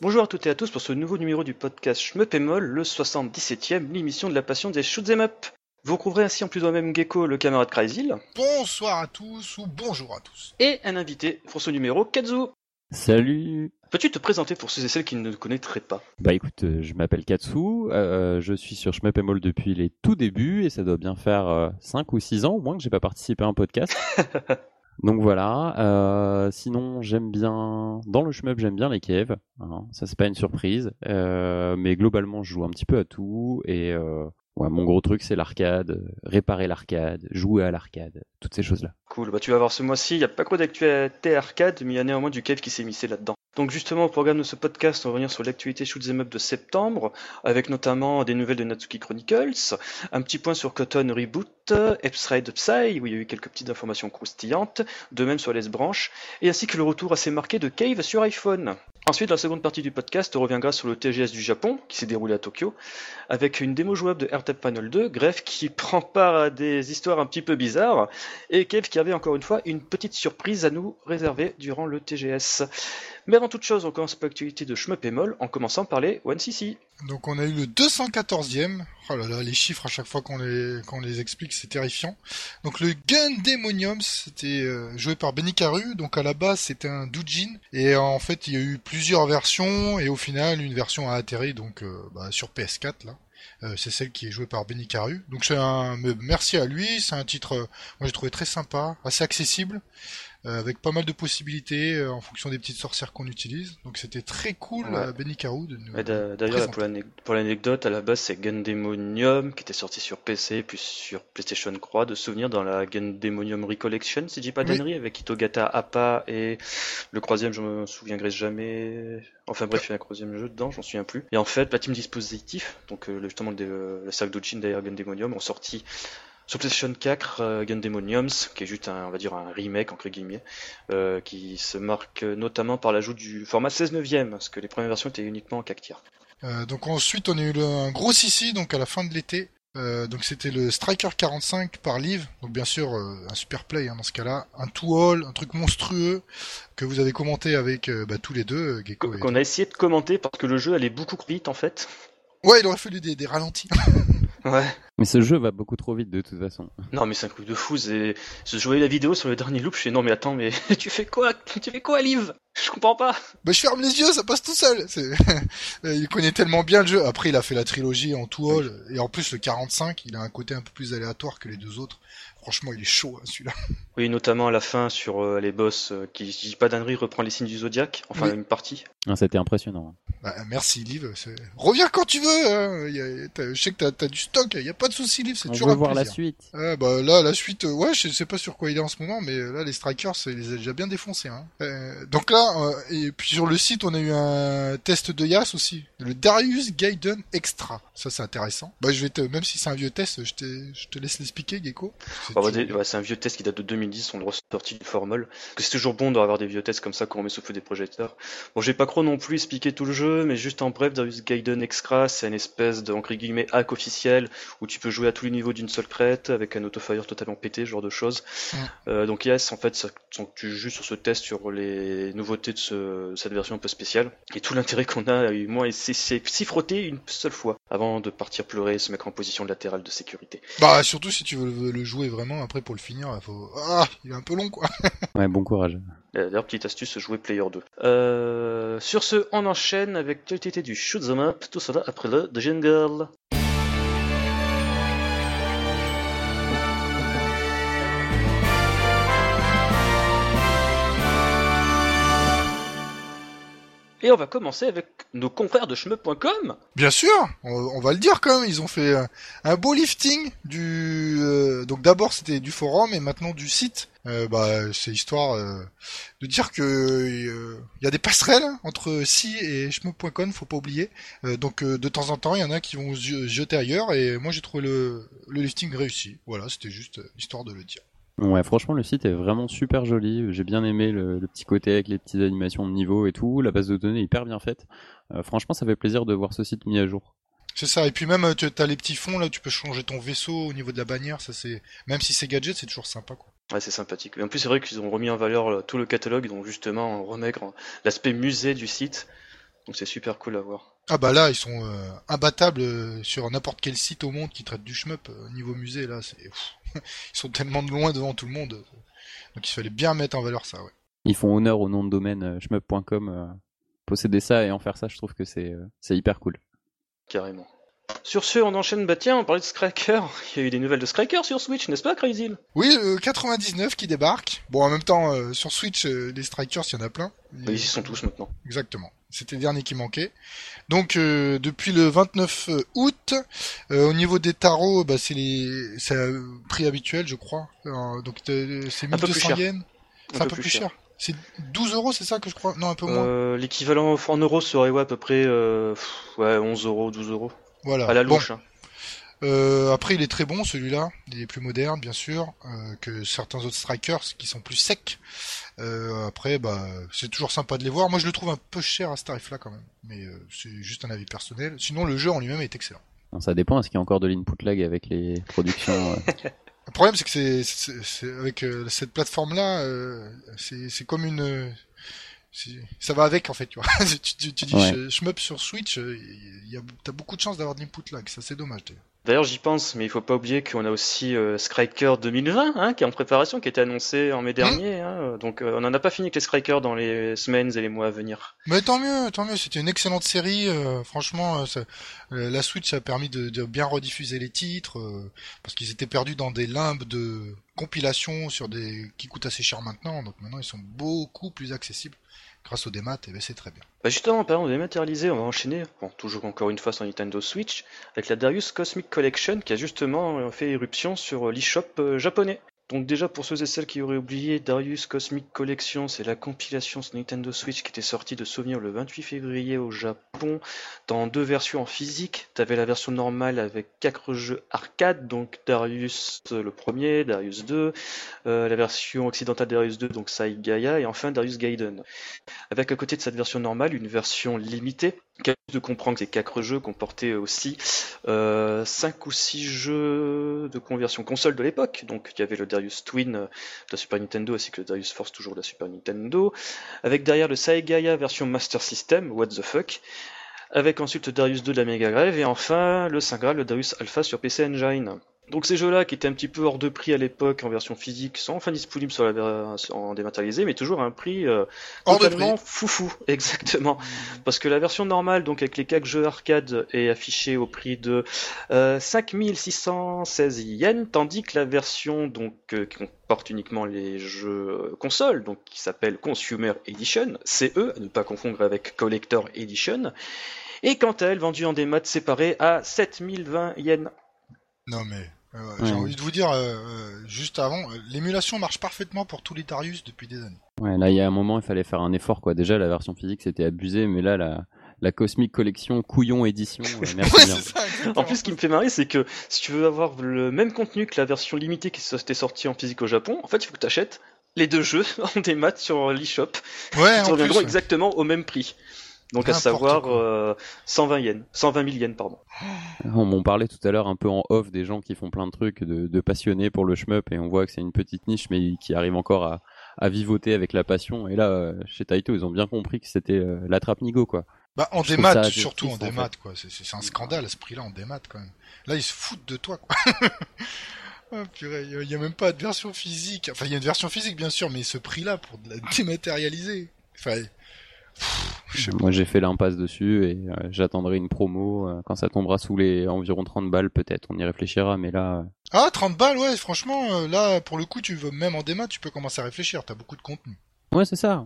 Bonjour à toutes et à tous pour ce nouveau numéro du podcast Schmeppemol, le 77e, l'émission de la passion des shoot'em up. Vous retrouverez ainsi en plus de moi-même Gecko, le camarade Cryzil, Bonsoir à tous ou bonjour à tous. et un invité pour ce numéro, Kazu. Salut Peux-tu te présenter pour ceux et celles qui ne te connaîtraient pas? Bah écoute, euh, je m'appelle Katsu, euh, je suis sur Schmeppemol depuis les tout débuts et ça doit bien faire 5 ou 6 ans au moins que j'ai pas participé à un podcast. Donc voilà, euh, sinon j'aime bien, dans le shmup j'aime bien les caves, hein, ça c'est pas une surprise, euh, mais globalement je joue un petit peu à tout et euh, ouais, mon gros truc c'est l'arcade, euh, réparer l'arcade, jouer à l'arcade, toutes ces choses-là. Cool, bah tu vas voir ce mois-ci, il n'y a pas trop d'actualité arcade, mais il y a néanmoins du cave qui s'est missé là-dedans. Donc justement, au programme de ce podcast, on va revenir sur l'actualité Shoot'em Up de septembre, avec notamment des nouvelles de Natsuki Chronicles, un petit point sur Cotton Reboot, Epside Upside, où il y a eu quelques petites informations croustillantes, de même sur les branches, et ainsi que le retour assez marqué de Cave sur iPhone. Ensuite, la seconde partie du podcast reviendra sur le TGS du Japon, qui s'est déroulé à Tokyo, avec une démo jouable de AirTap Panel 2, Gref qui prend part à des histoires un petit peu bizarres, et Cave qui avait encore une fois une petite surprise à nous réserver durant le TGS. Mais avant toute chose, on commence par l'actualité de Shmup et Moll, en commençant par les 1cc. Donc on a eu le 214e. Oh là là, les chiffres à chaque fois qu'on les, qu'on les explique, c'est terrifiant. Donc le Gundemonium, c'était euh, joué par Benny Caru. Donc à la base, c'était un doujin. Et en fait, il y a eu plusieurs versions. Et au final, une version a atterri donc euh, bah, sur PS4 là. Euh, c'est celle qui est jouée par Benny Caru. Donc c'est un me- merci à lui. C'est un titre, euh, moi j'ai trouvé très sympa, assez accessible. Euh, avec pas mal de possibilités euh, en fonction des petites sorcières qu'on utilise. Donc c'était très cool, Ouais. euh, Benny. De nous... D'a- D'ailleurs, pour l'ane- pour l'anecdote, à la base, c'est Gundemonium qui était sorti sur PC puis sur PlayStation 3 de souvenir dans la Gundemonium Recollection, si je dis pas Oui. d'annerie, avec Itogata Appa et le troisième, je me souviendrai jamais. Enfin bref, il y a un troisième jeu dedans, j'en souviens plus. Et en fait, la team dispositif, donc euh, justement le, le sac d'Ojin derrière Gundemonium, ont sorti sur PlayStation 4 euh, Gundemoniums, qui est juste un, on va dire un remake entre guillemets, euh, qui se marque notamment par l'ajout du format 16 neuvième, parce que les premières versions étaient uniquement en 4 tiers. Euh, donc ensuite on a eu le- un gros Sissi donc à la fin de l'été. Euh, donc c'était le Striker 45 par Live, donc bien sûr un super play hein, dans ce cas-là, un two all, un truc monstrueux que vous avez commenté avec bah, tous les deux, Gecko. et- qu'on a essayé de commenter parce que le jeu allait beaucoup vite en fait. Ouais, il aurait fallu des, des ralentis. Ouais. Mais ce jeu va beaucoup trop vite de toute façon. Non mais c'est un truc de fou. c'est- Je jouais la vidéo sur le dernier loop, je fais non mais attends mais tu fais quoi? Tu fais quoi Liv? Je comprends pas. bah je ferme les yeux, ça passe tout seul. C'est- il connaît tellement bien le jeu. Après il a fait la trilogie en two all et en plus le 45, il a un côté un peu plus aléatoire que les deux autres. Franchement, il est chaud hein, celui-là. Oui notamment à la fin sur euh, les boss euh, qui, je dis pas d'annerie, reprend les signes du zodiaque, enfin Oui. une partie. Ah, C'était impressionnant. Bah, merci Liv. Reviens quand tu veux. Hein. Y a- je sais que t'as as du stock. Il y a pas de souci Liv. C'est On toujours veut un voir la suite. Ah, bah là la suite, euh, ouais, je sais pas sur quoi il est en ce moment, mais euh, là les strikers, il les a déjà bien défoncés. Hein. Euh, donc là, euh, et puis sur le site, on a eu un test de Yas aussi, le Darius Gaiden Extra. Ça c'est intéressant. Bah je vais te, même si c'est un vieux test, je, je te laisse l'expliquer, Gecko. C'est Bah, ouais, ouais, c'est un vieux test qui date de 2010, on le ressorti du formol. Parce que c'est toujours bon d'avoir des vieux tests comme ça qu'on remet sous feu des projecteurs. Bon, j'ai pas trop non plus expliqué tout le jeu, mais juste en bref, Darius Gaiden Extra, c'est une espèce de, entre guillemets, hack officiel où tu peux jouer à tous les niveaux d'une seule crête avec un autofire totalement pété, ce genre de choses. Euh, donc, yes, en fait, ça, tu joues sur ce test sur les nouveautés de, ce- de cette version un peu spéciale. Et tout l'intérêt qu'on a, eu moins, c'est c'est s'y frotter une seule fois avant de partir pleurer et se mettre en position latérale de sécurité. Bah surtout si tu veux le, le jouer vraiment après pour le finir, il faut. Ah, il est un peu long quoi. Ouais, bon courage. D'ailleurs, petite astuce, jouer Player 2. Euh, sur ce, on enchaîne avec l'actualité du Shoot'em Up, tout cela après le The Jingle. Et on va commencer avec nos confrères de shmup.com. Bien sûr, on, va le dire quand même. Ils ont fait un, un beau lifting du. euh, donc d'abord c'était du forum et maintenant du site Euh, bah, c'est histoire euh, de dire que il y a des passerelles entre si et shmup.com, faut pas oublier. donc de temps en temps, il y en a qui vont se jeter ailleurs et moi j'ai trouvé le, le listing réussi. Voilà, c'était juste histoire de le dire. Ouais, franchement, le site est vraiment super joli. J'ai bien aimé le, petit côté avec les petites animations de niveau et tout. La base de données est hyper bien faite. franchement, ça fait plaisir de voir ce site mis à jour. C'est ça. Et puis même, tu as les petits fonds là, tu peux changer ton vaisseau au niveau de la bannière. Ça c'est, même si c'est gadget, c'est toujours sympa quoi. Ouais, c'est sympathique. Et en plus, c'est vrai qu'ils ont remis en valeur euh, tout le catalogue, donc justement remaigre l'aspect musée du site. Donc c'est super cool à voir. Ah bah là, ils sont euh, imbattables euh, sur n'importe quel site au monde qui traite du shmup. niveau musée, là, c'est ils sont tellement de loin devant tout le monde. Donc il fallait bien mettre en valeur ça, ouais. Ils font honneur au nom de domaine shmup.com. posséder ça et en faire ça, je trouve que c'est c'est hyper cool. Carrément. Sur ce, on enchaîne, bah tiens, on parlait de Scracker. Il y a eu des nouvelles de Scracker sur Switch, n'est-ce pas, Crazy Oui, le 99 qui débarque. Bon, en même temps, euh, sur Switch, euh, les Strikers, il y en a plein. Ils y sont tous maintenant. Exactement. C'était le dernier qui manquait. Donc, euh, depuis le 29 août, au niveau des tarots, bah, c'est les, c'est prix habituel, je crois. donc, c'est 1200 yens. C'est un, peu, plus cher. C'est 12 euros, c'est ça que je crois? Non, un peu moins. L'équivalent en euros serait ouais, à peu près ouais, 11 euros, 12 euros. Voilà. À la louche. Hein. Euh, après, il est très bon celui-là. Il est plus moderne, bien sûr, euh, que certains autres strikers qui sont plus secs. Euh, après, bah, c'est toujours sympa de les voir. Moi, je le trouve un peu cher à ce tarif-là quand même, mais c'est juste un avis personnel. Sinon, le jeu en lui-même est excellent. ça dépend. Est-ce qu'il y a encore de l'input lag avec les productions Le problème, c'est que c'est avec cette plateforme-là, c'est comme une ça va avec en fait tu vois tu, tu, dis je, je sur Switch euh, t'as beaucoup de chances d'avoir de l'input lag ça c'est dommage d'ailleurs j'y pense mais il faut pas oublier qu'on a aussi euh, 2020 hein, qui est en préparation qui a été annoncé en mai dernier hein, donc euh, on n'en a pas fini avec les Striker dans les semaines et les mois à venir. Mais tant mieux tant mieux. C'était une excellente série euh, franchement la Switch a permis de, de bien rediffuser les titres parce qu'ils étaient perdus dans des limbes de compilation sur des qui coûtent assez cher maintenant. Donc maintenant ils sont beaucoup plus accessibles grâce au démat, et ben c'est très bien. Bah justement, en parlant de dématérialiser, on va enchaîner, bon, toujours encore une fois sur Nintendo Switch, avec la Darius Cosmic Collection qui a justement fait éruption sur l'eShop euh, japonais. Donc déjà pour ceux et celles qui auraient oublié, Darius Cosmic Collection, c'est la compilation Nintendo Switch qui était sortie de souvenir le 28 février au Japon dans deux versions en physique. T'avais la version normale avec quatre jeux arcade, donc Darius le premier, Darius 2, euh, la version occidentale Darius 2, donc Sai Gaia, et enfin Darius Gaiden. Avec à côté de cette version normale une version limitée de comprendre que ces quatre jeux comportaient aussi euh, 5 ou 6 jeux de conversion console de l'époque. Donc il y avait le Darius Twin de la Super Nintendo ainsi que le Darius Force toujours de la Super Nintendo. Avec derrière le Saegaya version Master System, what the fuck. Avec ensuite le Darius 2 de la Mega Drive et enfin le Saint le Darius Alpha sur PC Engine. Donc ces jeux-là, qui étaient un petit peu hors de prix à l'époque en version physique, sont enfin disponibles sur la en dématérialisé, mais toujours à un prix euh, totalement foufou, exactement. Parce que la version normale, donc avec les 4 jeux arcade, est affichée au prix de euh, 5616 yens, tandis que la version donc euh, qui comporte uniquement les jeux euh, console, donc qui s'appelle Consumer Edition, CE, à ne pas confondre avec Collector Edition, est quant à elle vendue en démat séparés à 7020 yens. Non mais euh, j'ai envie de vous dire euh, euh, juste avant, l'émulation marche parfaitement pour tous les Darius depuis des années. Ouais, là il y a un moment il fallait faire un effort quoi. Déjà la version physique c'était abusé, mais là la la Cosmic Collection couillon édition. merci Ça, en plus, ce qui me fait marrer, c'est que si tu veux avoir le même contenu que la version limitée qui était sortie en physique au Japon, en fait, il faut que tu achètes les deux jeux en démat sur l'eShop. Ouais, Ils reviendront exactement au même prix. Donc à savoir 120 euh, yens, 120 000 yens pardon. On m'en parlait tout à l'heure un peu en off des gens qui font plein de trucs, de, passionnés pour le shmup et on voit que c'est une petite niche mais qui arrive encore à, à vivoter avec la passion. Et là, euh, chez Taito, ils ont bien compris que c'était euh, la trappe Nigo quoi. Bah en démat, surtout en démat quoi. C'est un scandale à ce prix-là en démat quand même. Là ils se foutent de toi quoi. Oh, il y a même pas de version physique. Enfin, il y a une version physique bien sûr, mais ce prix-là pour de la dématérialiser. Enfin, moi j'ai fait l'impasse dessus et euh, j'attendrai une promo euh, quand ça tombera sous les environ 30 balles peut-être, on y réfléchira mais là... Euh, ah 30 balles ouais franchement là pour le coup tu veux même en démat tu peux commencer à réfléchir, t'as beaucoup de contenu. Ouais c'est ça,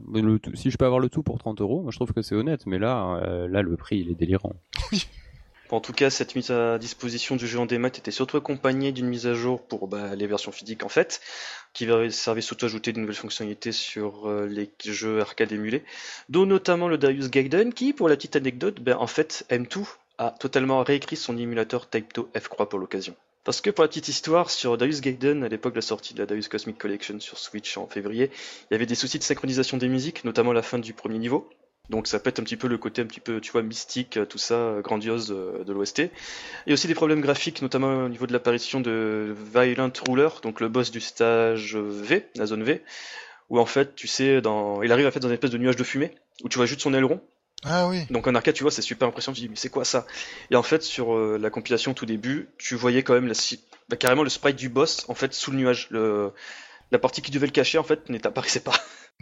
si je peux avoir le tout pour 30 euros, moi je trouve que c'est honnête. Mais là, là le prix il est délirant. En tout cas, cette mise à disposition du jeu en démat était surtout accompagnée d'une mise à jour pour bah, les versions physiques en fait, qui servait surtout à ajouter de nouvelles fonctionnalités sur euh, les jeux arcade émulés, dont notamment le Darius Gaiden, qui, pour la petite anecdote, ben, en fait, M2 a totalement réécrit son émulateur Type2 F3 pour l'occasion. Parce que pour la petite histoire, sur Darius Gaiden, à l'époque de la sortie de la Darius Cosmic Collection sur Switch en février, il y avait des soucis de synchronisation des musiques, notamment la fin du premier niveau, donc ça pète un petit peu le côté un petit peu, tu vois, mystique, euh, tout ça, euh, grandiose euh, de l'OST. Il y a aussi des problèmes graphiques, notamment au niveau de l'apparition de Violent Ruler, donc le boss du stage V, la zone V, où en fait, tu sais, dans... il arrive à faire dans une espèce de nuage de fumée, où tu vois juste son aileron. Ah oui. Donc en arcade, tu vois, c'est super impressionnant. Tu dis, mais c'est quoi ça? Et en fait, sur la compilation tout début, tu voyais quand même la... Bah, carrément le sprite du boss, en fait, sous le nuage. Le... La partie qui devait le cacher, en fait, n'apparaissait pas.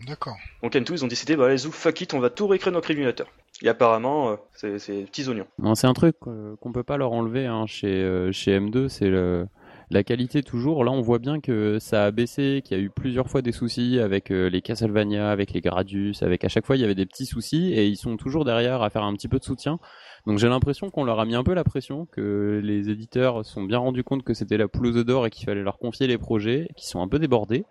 D'accord. Donc N2, ils ont décidé, bah, allez, fuck it, on va tout réécrire notre émulateur. Et apparemment, euh, c'est, c'est petits oignons. Non, c'est un truc qu'on peut pas leur enlever hein, chez, euh, chez M2, c'est le, la qualité toujours. Là, on voit bien que ça a baissé, qu'il y a eu plusieurs fois des soucis avec euh, les Castlevania, avec les Gradius, avec à chaque fois il y avait des petits soucis et ils sont toujours derrière à faire un petit peu de soutien. Donc j'ai l'impression qu'on leur a mis un peu la pression, que les éditeurs sont bien rendus compte que c'était la aux d'or et qu'il fallait leur confier les projets, qui sont un peu débordés.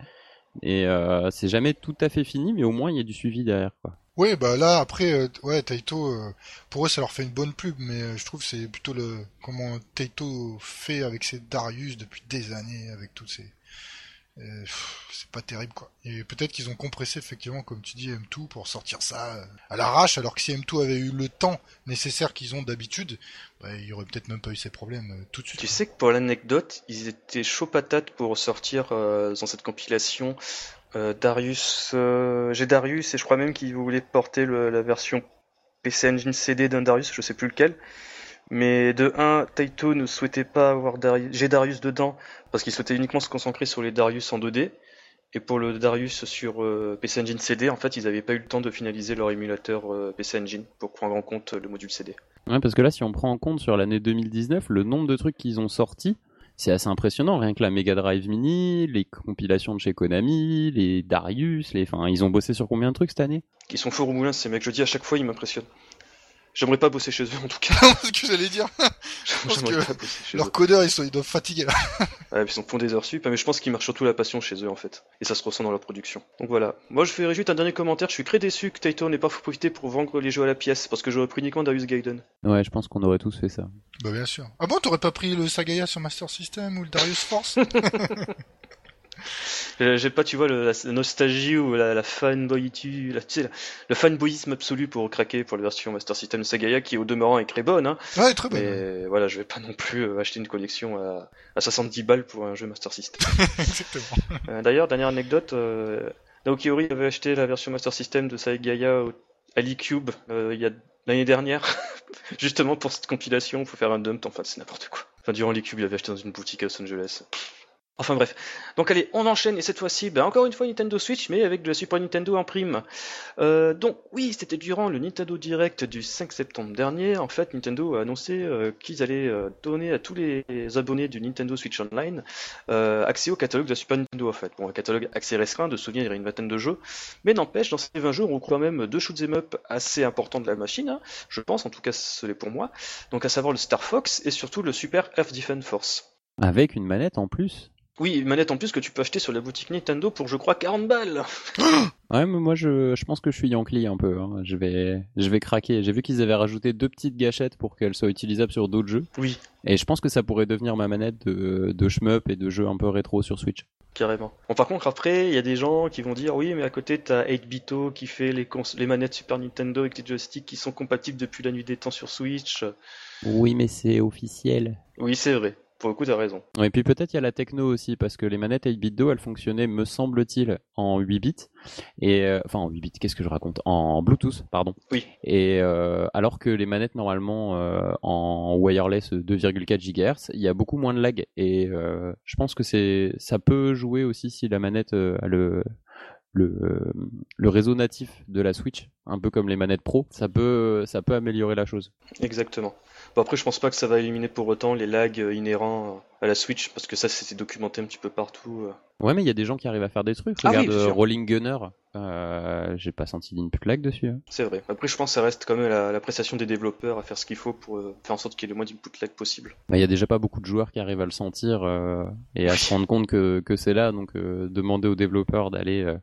Et euh, c'est jamais tout à fait fini, mais au moins il y a du suivi derrière. Quoi. Oui, bah là après, euh, ouais, Taito, euh, pour eux ça leur fait une bonne pub, mais je trouve c'est plutôt le comment Taito fait avec ses Darius depuis des années, avec tous ces c'est pas terrible quoi. Et peut-être qu'ils ont compressé effectivement, comme tu dis, M2 pour sortir ça à l'arrache, alors que si M2 avait eu le temps nécessaire qu'ils ont d'habitude, bah, il y aurait peut-être même pas eu ces problèmes tout de suite. Tu sais que pour l'anecdote, ils étaient chaud patates pour sortir dans cette compilation euh, Darius, euh, j'ai Darius et je crois même qu'ils voulaient porter la version PC Engine CD d'un Darius, je sais plus lequel. Mais de 1, Taito ne souhaitait pas avoir Darius, j'ai Darius dedans parce qu'il souhaitait uniquement se concentrer sur les Darius en 2D. Et pour le Darius sur euh, PC Engine CD, en fait, ils n'avaient pas eu le temps de finaliser leur émulateur PC Engine pour prendre en compte le module CD. Ouais, parce que là, si on prend en compte sur l'année 2019, le nombre de trucs qu'ils ont sortis, c'est assez impressionnant. Rien que la Mega Drive Mini, les compilations de chez Konami, les Darius, les, enfin, ils ont bossé sur combien de trucs cette année? Ils sont forts au moulin, ces mecs. Je dis à chaque fois, ils m'impressionnent. J'aimerais pas bosser chez eux en tout cas. ce que j'allais dire. je pense que leurs codeurs ils, sont, ils doivent fatiguer là. ouais, ils sont font des heures sup, mais je pense qu'ils marchent surtout la passion chez eux en fait. Et ça se ressent dans leur production. Donc voilà. Moi je fais juste un dernier commentaire. Je suis très déçu que Taito n'ait pas profité pour vendre les jeux à la pièce parce que j'aurais pris uniquement Darius Gaiden. Ouais, je pense qu'on aurait tous fait ça. Bah bien sûr. Ah bon, t'aurais pas pris le Sagaya sur Master System ou le Darius Force? J'ai pas, tu vois, la, nostalgie ou la, la fanboy, la, tu sais, le fanboyisme absolu pour craquer pour la version Master System Sagaya qui au demeurant est très bonne. Hein. Ouais, très bonne. Mais voilà, je vais pas non plus euh, acheter une collection à, à 70 balles pour un jeu Master System. Exactement. Euh, d'ailleurs, dernière anecdote, euh, Naoki Ori avait acheté la version Master System de Sagaya à l'e-Cube euh, il y a l'année dernière, justement pour cette compilation, il faut faire un dump, enfin c'est n'importe quoi. Enfin, durant l'e-Cube, il avait acheté dans une boutique à Los Angeles. Enfin bref. Donc allez, on enchaîne et cette fois-ci, ben, encore une fois Nintendo Switch, mais avec de la Super Nintendo en prime. Euh, donc oui, c'était durant le Nintendo Direct du 5 septembre dernier. En fait, Nintendo a annoncé euh, qu'ils allaient euh, donner à tous les abonnés du Nintendo Switch Online accès au catalogue de la Super Nintendo. En fait, bon, un catalogue assez restreint, de souvenirs, il y a une vingtaine de jeux, mais n'empêche, dans ces 20 jeux, on quand même deux shoot'em up assez importants de la machine, hein, je pense, en tout cas, ce l'est pour moi. Donc à savoir le Star Fox et surtout le Super Earth Defense Force. Avec une manette en plus oui, une manette en plus que tu peux acheter sur la boutique Nintendo pour je crois 40 balles. ouais, mais moi je, je pense que je suis Yankee un peu. Hein. Je vais je vais craquer. J'ai vu qu'ils avaient rajouté deux petites gâchettes pour qu'elles soient utilisables sur d'autres jeux. Oui. Et je pense que ça pourrait devenir ma manette de, de shmup et de jeux un peu rétro sur Switch. Carrément. Bon, par contre, après, il y a des gens qui vont dire oui, mais à côté, t'as 8bito qui fait les, les manettes Super Nintendo avec les joysticks qui sont compatibles depuis la nuit des temps sur Switch. Oui, mais c'est officiel. Oui, c'est vrai. Pour le coup, t'as raison. Et puis peut-être il y a la techno aussi, parce que les manettes 8-bit Do, elles fonctionnaient, me semble-t-il, en 8 bits. Et, euh, enfin, en 8 bits, qu'est-ce que je raconte? En Bluetooth, pardon. Oui. Et euh, alors que les manettes, normalement, euh, en wireless 2,4 GHz, il y a beaucoup moins de lag. Et je pense que c'est ça peut jouer aussi si la manette a le, le, le réseau natif de la Switch, un peu comme les manettes Pro, ça peut, ça peut améliorer la chose. Exactement. Bon, après, je pense pas que ça va éliminer pour autant les lags euh, inhérents à la Switch, parce que ça, c'est documenté un petit peu partout. euh. Ouais, mais il y a des gens qui arrivent à faire des trucs. Ah Regarde euh. Rolling Gunner. Euh, J'ai pas senti d'input lag dessus. hein. C'est vrai. Après, je pense que ça reste quand même la- l'appréciation des développeurs à faire ce qu'il faut pour euh, faire en sorte qu'il y ait le moins d'input lag possible. Bah, Il y a déjà pas beaucoup de joueurs qui arrivent à le sentir euh, et à se rendre compte que, que c'est là. Donc, demander aux développeurs d'aller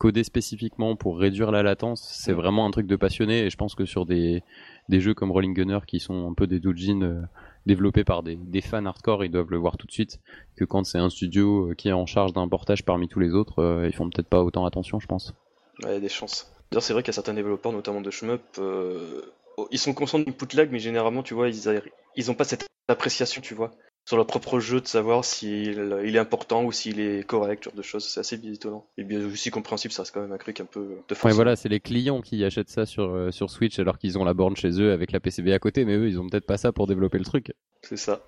coder spécifiquement pour réduire la latence, c'est vraiment un truc de passionné. Et je pense que sur des, des jeux comme Rolling Gunner qui sont un peu des doujins euh, développés par des, des fans hardcore, ils doivent le voir tout de suite. Que quand c'est un studio euh, qui est en charge d'un portage parmi tous les autres, euh, ils font peut-être pas autant attention, je pense. Ouais, il y a des chances. D'ailleurs, c'est vrai qu'il y a certains développeurs, notamment de shmup, euh, oh, ils sont conscients du input lag, mais généralement, tu vois, ils, a- ils ont pas cette appréciation, tu vois, sur leur propre jeu de savoir s'il il est important ou s'il est correct, ce genre de choses. C'est assez étonnant. Et bien aussi compréhensible, ça reste quand même un truc un peu de Ouais, force. voilà, c'est les clients qui achètent ça sur, euh, sur Switch alors qu'ils ont la borne chez eux avec la PCB à côté, mais eux, ils ont peut-être pas ça pour développer le truc. C'est ça.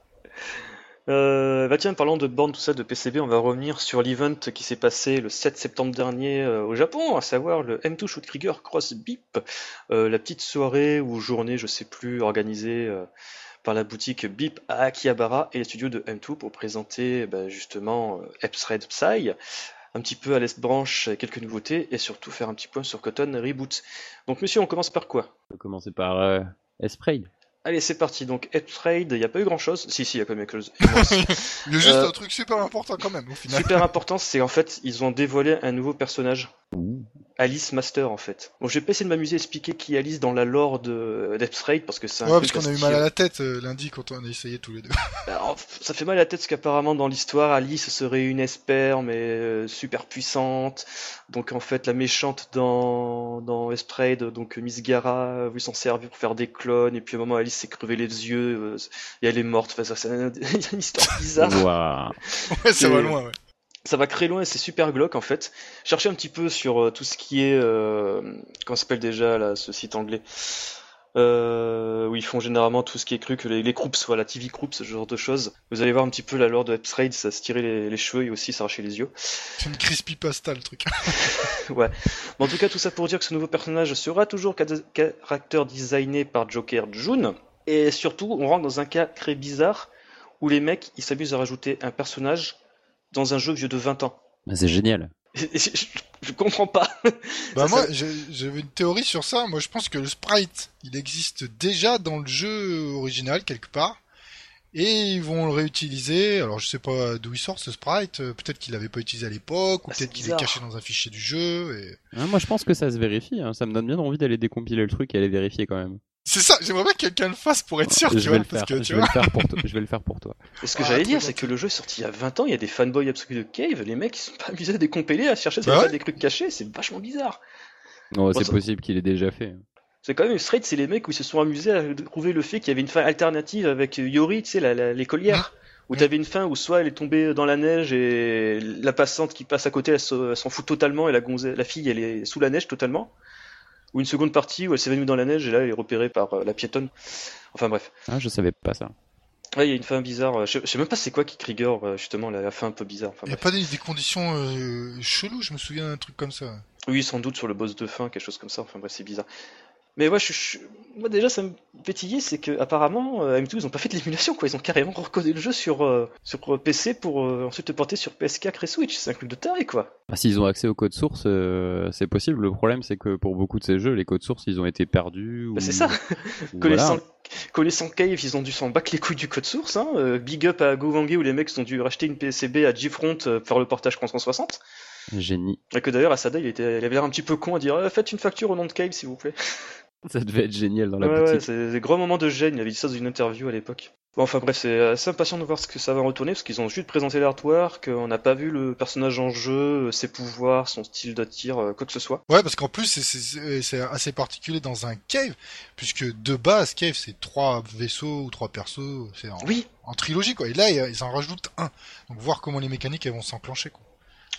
Euh, bah tiens, parlant de bornes, tout ça, de PCB, on va revenir sur l'event qui s'est passé le 7 septembre dernier euh, au Japon, à savoir le M2 Shoot Krieger Cross Beep, euh, la petite soirée ou journée, je sais plus, organisée par la boutique Beep à Akihabara et les studios de M2 pour présenter bah, justement euh, Epsred Psy, un petit peu à l'Est branche, euh, quelques nouveautés et surtout faire un petit point sur Cotton Reboot. Donc monsieur, on commence par quoi? On peut commencer par euh. Allez, c'est parti. Donc Epsred, il n'y a pas eu grand chose. Si, si, il y a quand même quelque chose. Il y a juste Euh, un truc super important quand même au final. Super important, c'est en fait, ils ont dévoilé un nouveau personnage. Ouh. Alice Master en fait. Bon, je vais pas essayer de m'amuser à expliquer qui est Alice dans la lore de Raid parce que c'est un Ouais, parce qu'on a eu mal à la tête euh, lundi quand on a essayé tous les deux. Alors, ça fait mal à la tête parce qu'apparemment dans l'histoire, Alice serait une espère mais euh, super puissante. Donc en fait, la méchante dans dans Raid, donc Miss Gara, a voulu s'en servir pour faire des clones et puis à un moment Alice s'est crevé les yeux euh, et elle est morte. Enfin, ça, c'est une histoire bizarre. Ouais, ça va loin, ouais. Ça va créer loin et c'est super glauque en fait. Cherchez un petit peu sur euh, tout ce qui est euh, comment s'appelle déjà là ce site anglais euh, où ils font généralement tout ce qui est cru que les, les groups, voilà TV groups, ce genre de choses. Vous allez voir un petit peu la lore de Raid, ça se tirer les, les cheveux et aussi s'arracher les yeux. C'est une crispy pasta le truc. ouais. Mais en tout cas tout ça pour dire que ce nouveau personnage sera toujours ca- caractère designé par Joker June et surtout on rentre dans un cas très bizarre où les mecs ils s'amusent à rajouter un personnage dans un jeu vieux de 20 ans. Bah, c'est génial. Je, comprends pas. Bah Ça, moi, ça- j'avais une théorie sur ça. Moi, je pense que le sprite, il existe déjà dans le jeu original quelque part. Et ils vont le réutiliser. Alors, je sais pas d'où il sort ce sprite. euh, Peut-être qu'il l'avait pas utilisé à l'époque, ou Ah, peut-être qu'il est caché dans un fichier du jeu. Et... Hein, moi, je pense que ça se vérifie. hein. Ça me donne bien envie d'aller décompiler le truc et aller vérifier quand même. C'est ça. J'aimerais bien que quelqu'un le fasse pour être sûr, je tu vais vois, le parce faire. que tu je vais le faire pour toi. Je vais le faire pour toi. Et ce que Ah, j'allais trop dire, c'est que le jeu est sorti il y a 20 ans, il y a des fanboys absolus de Cave, les mecs ils sont pas amusés à décompiler, à chercher Bah ouais. des trucs cachés, c'est vachement bizarre. Non, c'est ça- possible qu'il ait déjà fait. C'est quand même straight, c'est les mecs où ils se sont amusés à trouver le fait qu'il y avait une fin alternative avec Yori, tu sais, l'écolière. Où Mm. t'avais une fin où soit elle est tombée dans la neige et la passante qui passe à côté elle se- elle s'en fout totalement et la, gonze- la fille elle est sous la neige totalement. Ou une seconde partie où elle s'évanouit dans la neige et là elle est repérée par euh, la piétonne. Enfin bref. Ah, je savais pas ça. Ouais, il y a une fin bizarre. Je, je sais même pas c'est quoi qui trigger euh, justement la, la fin un peu bizarre. Enfin, Il y a bref. pas des, des conditions euh, cheloues. Je me souviens d'un truc comme ça. Oui, sans doute sur le boss de fin, quelque chose comme ça. Enfin bref, c'est bizarre. Mais ouais, je, je- moi déjà, ça me titiller, c'est que apparemment euh, M2 ils ont pas fait de l'émulation, quoi. Ils ont carrément recodé le jeu sur euh, sur PC pour euh, ensuite le porter sur PS4 et Switch. C'est un truc de taré, quoi. Ah, S'ils ont accès au code source, euh, c'est possible. Le problème, c'est que pour beaucoup de ces jeux, les codes sources, ils ont été perdus. Bah, c'est ça. ou Connaissant, voilà. connaissant Cave, ils ont dû s'en battre les couilles du code source. Hein. Euh, big up à GoVangue où les mecs ont dû racheter une PCB à G-Front euh, pour faire le portage 360. Génie. Et que d'ailleurs, Asada, il, était, il avait l'air un petit peu con à dire Euh, Faites une facture au nom de Cave, s'il vous plaît. Ça devait être génial dans la Ouais, ouais, boutique. c'est des grands moments de gêne. Il avait dit ça dans une interview à l'époque. Bon, enfin bref, c'est assez impatient de voir ce que ça va retourner parce qu'ils ont juste présenté l'artwork, on n'a pas vu le personnage en jeu, ses pouvoirs, son style de tir, euh, quoi que ce soit. Ouais, parce qu'en plus, c'est- assez particulier dans un cave, puisque de base, cave, c'est trois vaisseaux ou trois persos, c'est en, Oui, en trilogie, quoi. Et là, ils en rajoutent un. Donc, voir comment les mécaniques, elles vont s'enclencher, quoi.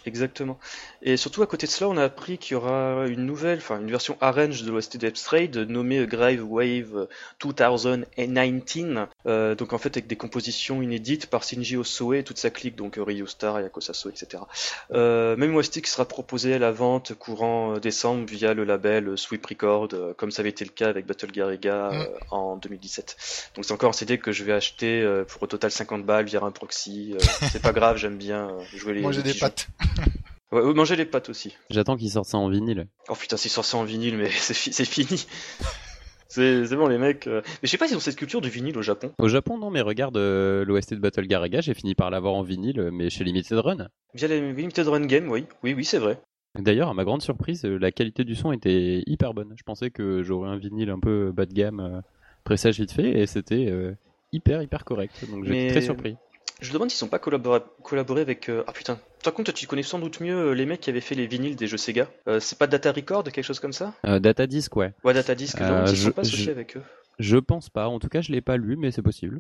Exactement. Et surtout à côté de cela, on a appris qu'il y aura une nouvelle, enfin une version arrange de l'OST d'Epstrade nommée Grave Wave 2019. Euh, donc en fait avec des compositions inédites par Shinji Osoe et toute sa clique, donc euh, Ryu Star, Yakosaso, etc. Euh, même OST qui sera proposé à la vente courant euh, décembre via le label Sweep Record, euh, comme ça avait été le cas avec Battle Garriga euh, Mm. en 2017. Donc c'est encore un CD que je vais acheter euh, pour au total 50 balles via un proxy. Euh, c'est pas grave, j'aime bien jouer les. Les des. Ouais, ouais, manger les pâtes aussi. J'attends qu'ils sortent ça en vinyle. Oh putain, c'est sorti en vinyle, mais c'est fi- c'est fini. C'est bon les mecs. euh. Mais je sais pas s'ils ont cette culture du vinyle au Japon. Au Japon, non, mais regarde euh, l'OST de Battle Garaga, j'ai fini par l'avoir en vinyle, mais chez Limited Run. Via les Limited Run Game, oui. Oui, oui, c'est vrai. D'ailleurs, à ma grande surprise, euh, la qualité du son était hyper bonne. Je pensais que j'aurais un vinyle un peu bas de gamme, euh, pressage vite fait, et c'était euh, hyper, hyper correct. Donc j'étais Mais- très surpris. Je me demande s'ils sont pas collaboré, collaboré avec. Ah putain. Par contre, tu connais sans doute mieux euh, les mecs qui avaient fait les vinyles des jeux Sega. Euh, c'est pas Data Record, quelque chose comme ça? Euh, Data Disc, ouais. Ouais, Data Disc. demande s'ils je- sont pas associés je- avec eux. Je pense pas. En tout cas, je l'ai pas lu, mais c'est possible.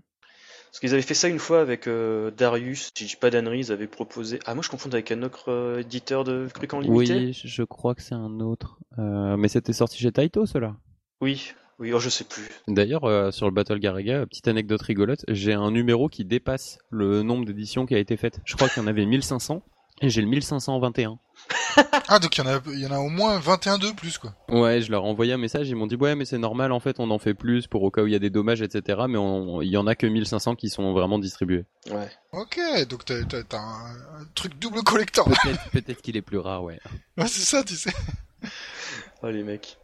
Parce qu'ils avaient fait ça une fois avec euh, Darius. Si je dis pas d'annerie, ils avaient proposé. Ah, moi je confonds avec un autre euh, éditeur de trucs en limité. Oui, je crois que c'est un autre. Euh, mais c'était sorti chez Taito, cela? Oui, oui, oh, je sais plus. D'ailleurs, sur le Battle Garaga, petite anecdote rigolote, j'ai un numéro qui dépasse le nombre d'éditions qui a été faite. Je crois qu'il y en avait 1500 et j'ai le 1521. Ah, donc il y, en a, il y en a au moins 21 de plus, quoi. Ouais, je leur ai envoyé un message, ils m'ont dit ouais mais c'est normal en fait, on en fait plus pour au cas où il y a des dommages, etc. Mais on- il y en a que 1500 qui sont vraiment distribués. Ouais. Ok, donc t'as un, truc double collector. Peut-être peut-être qu'il est plus rare, ouais. Ouais, c'est ça, tu sais. Oh les mecs.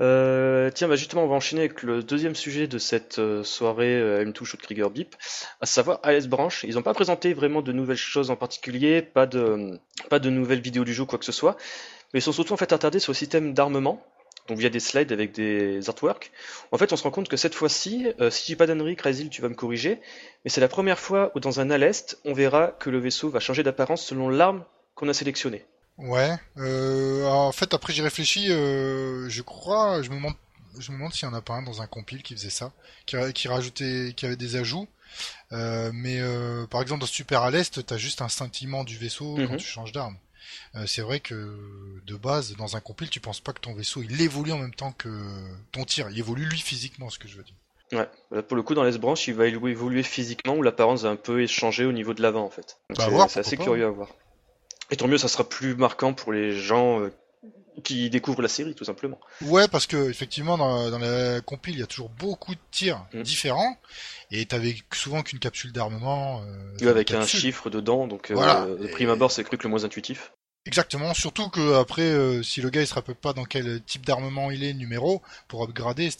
Euh, tiens, bah justement, on va enchaîner avec le deuxième sujet de cette euh, soirée euh, M2 Shoot Trigger Beep, à savoir AS Branch. Ils n'ont pas présenté vraiment de nouvelles choses en particulier, pas de, pas de nouvelles vidéos du jeu, quoi que ce soit, mais ils sont surtout en fait attardés sur le système d'armement, donc via des slides avec des artworks. En fait, on se rend compte que cette fois-ci, euh, si je dis pas d'annerie, Crazy, tu vas me corriger, mais c'est la première fois où dans un Alest, on verra que le vaisseau va changer d'apparence selon l'arme qu'on a sélectionnée. Ouais. Euh, en fait, après j'y réfléchis, euh, je crois, je me demande, je me demande s'il y en a pas un dans un compile qui faisait ça, qui, ra- qui rajoutait, qui avait des ajouts. Euh, mais euh, par exemple dans Super à l'Est, t'as juste un scintillement du vaisseau quand Mhm. tu changes d'arme. C'est vrai que de base, dans un compile, tu penses pas que ton vaisseau il évolue en même temps que ton tir. Il évolue lui physiquement, ce que je veux dire. Ouais, Là, pour le coup, dans les branches, il va évo- évoluer physiquement ou l'apparence va un peu changer au niveau de l'avant en fait. Bah, c'est assez pas. curieux à voir. Et tant mieux, ça sera plus marquant pour les gens euh, qui découvrent la série, tout simplement. Ouais, parce que effectivement dans, dans la compile, il y a toujours beaucoup de tirs Mm. différents, et t'avais souvent qu'une capsule d'armement. Euh, avec un chiffre dedans, donc euh, Voilà. de prime abord, c'est cru que le moins intuitif. Exactement, surtout que après, euh, si le gars il se rappelle pas dans quel type d'armement il est, numéro, pour upgrader,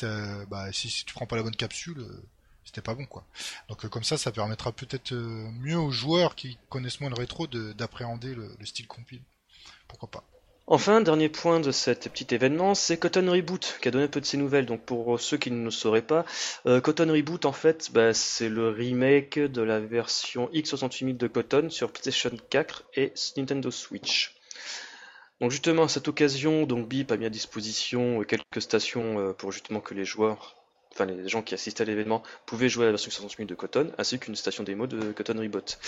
bah, si, si tu prends pas la bonne capsule, euh, c'était pas bon quoi. Donc euh, comme ça, ça permettra peut-être euh, mieux aux joueurs qui connaissent moins le rétro de- d'appréhender le, le style compile. Pourquoi pas Enfin, dernier point de cet petit événement, c'est Cotton Reboot qui a donné un peu de ses nouvelles. Donc pour ceux qui ne le sauraient pas, euh, Cotton Reboot en fait, bah, c'est le remake de la version X68000 de Cotton sur PlayStation 4 et Nintendo Switch. Donc justement à cette occasion, Beep a mis à disposition quelques stations pour justement que les joueurs, enfin les gens qui assistaient à l'événement, pouvaient jouer à la version X68000 de Cotton, ainsi qu'une station démo de Cotton Reboot.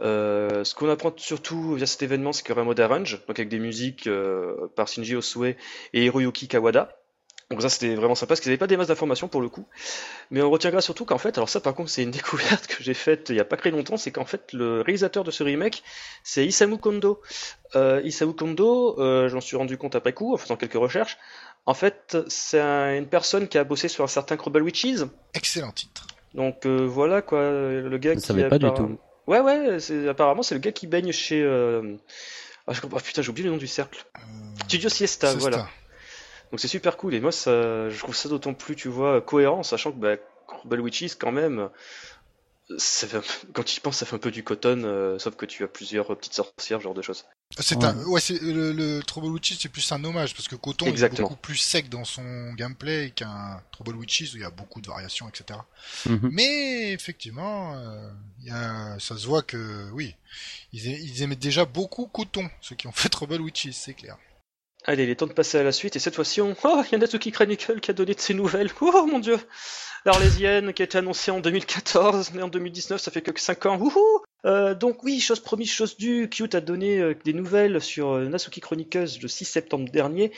Euh, ce qu'on apprend surtout via cet événement, c'est qu'il y aura un mode arrange, donc avec des musiques euh, par Shinji Osue et Hiroyuki Kawada. Donc ça c'était vraiment sympa parce qu'ils n'avaient pas des masses d'informations pour le coup. Mais on retiendra surtout qu'en fait, alors ça par contre c'est une découverte que j'ai faite il n'y a pas très longtemps, c'est qu'en fait le réalisateur de ce remake c'est Isamu Kondo. Euh, Isamu Kondo, euh, j'en suis rendu compte après coup en faisant quelques recherches. En fait c'est un- une personne qui a bossé sur un certain Crumble Witches. Excellent titre. Donc euh, voilà quoi, le gars Je qui savais pas du tout. Ouais ouais, c'est apparemment c'est le gars qui baigne chez euh... ah, je comprends- putain j'ai oublié le nom du cercle. Euh, Studio Siesta, Siesta. voilà. Donc c'est super cool et moi ça, je trouve ça d'autant plus tu vois cohérent, sachant que bah, Crumble Witches quand même, ça fait quand tu y penses ça fait un peu du Cotton, euh, sauf que tu as plusieurs euh, petites sorcières, ce genre de choses. C'est Ouais. un, ouais, c'est le, le Trouble Witches, c'est plus un hommage parce que Coton il est beaucoup plus sec dans son gameplay qu'un Trouble Witches où il y a beaucoup de variations, etc. Mhm. Mais effectivement, euh, il y a, ça se voit que oui, ils, ils aimaient déjà beaucoup Coton, ceux qui ont fait Trouble Witches, c'est clair. Allez, il est temps de passer à la suite et cette fois-ci on... Oh, il y a Natsuki Chronicle qui a donné de ses nouvelles. Oh mon dieu L'Arlésienne qui a été annoncée en 2014, mais en 2019 ça fait que 5 ans. Euh, donc oui, chose promise, chose due, Cute a donné euh, des nouvelles sur euh, Natsuki Chronicles le 6 septembre dernier.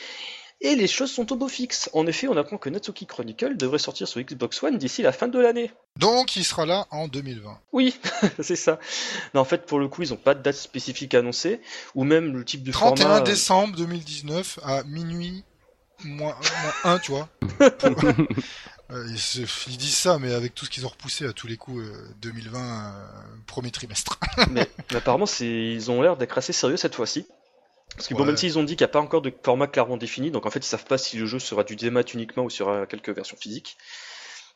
Et les choses sont au beau fixe. En effet, on apprend que Natsuki Chronicle devrait sortir sur Xbox One d'ici la fin de l'année. Donc il sera là en 2020. Oui, c'est ça. Non, en fait, pour le coup, ils n'ont pas de date spécifique annoncée, ou même le type de 31 format. euh, décembre 2019 à minuit moins, moins 1, tu vois. Euh, ils, se- ils disent ça, mais avec tout ce qu'ils ont repoussé à tous les coups, euh, 2020, euh, premier trimestre. mais, mais apparemment, ils ont l'air d'être assez sérieux cette fois-ci. Parce que bon, même s'ils ont dit qu'il n'y a pas encore de format clairement défini, donc en fait, ils savent pas si le jeu sera du démat uniquement ou sur quelques versions physiques.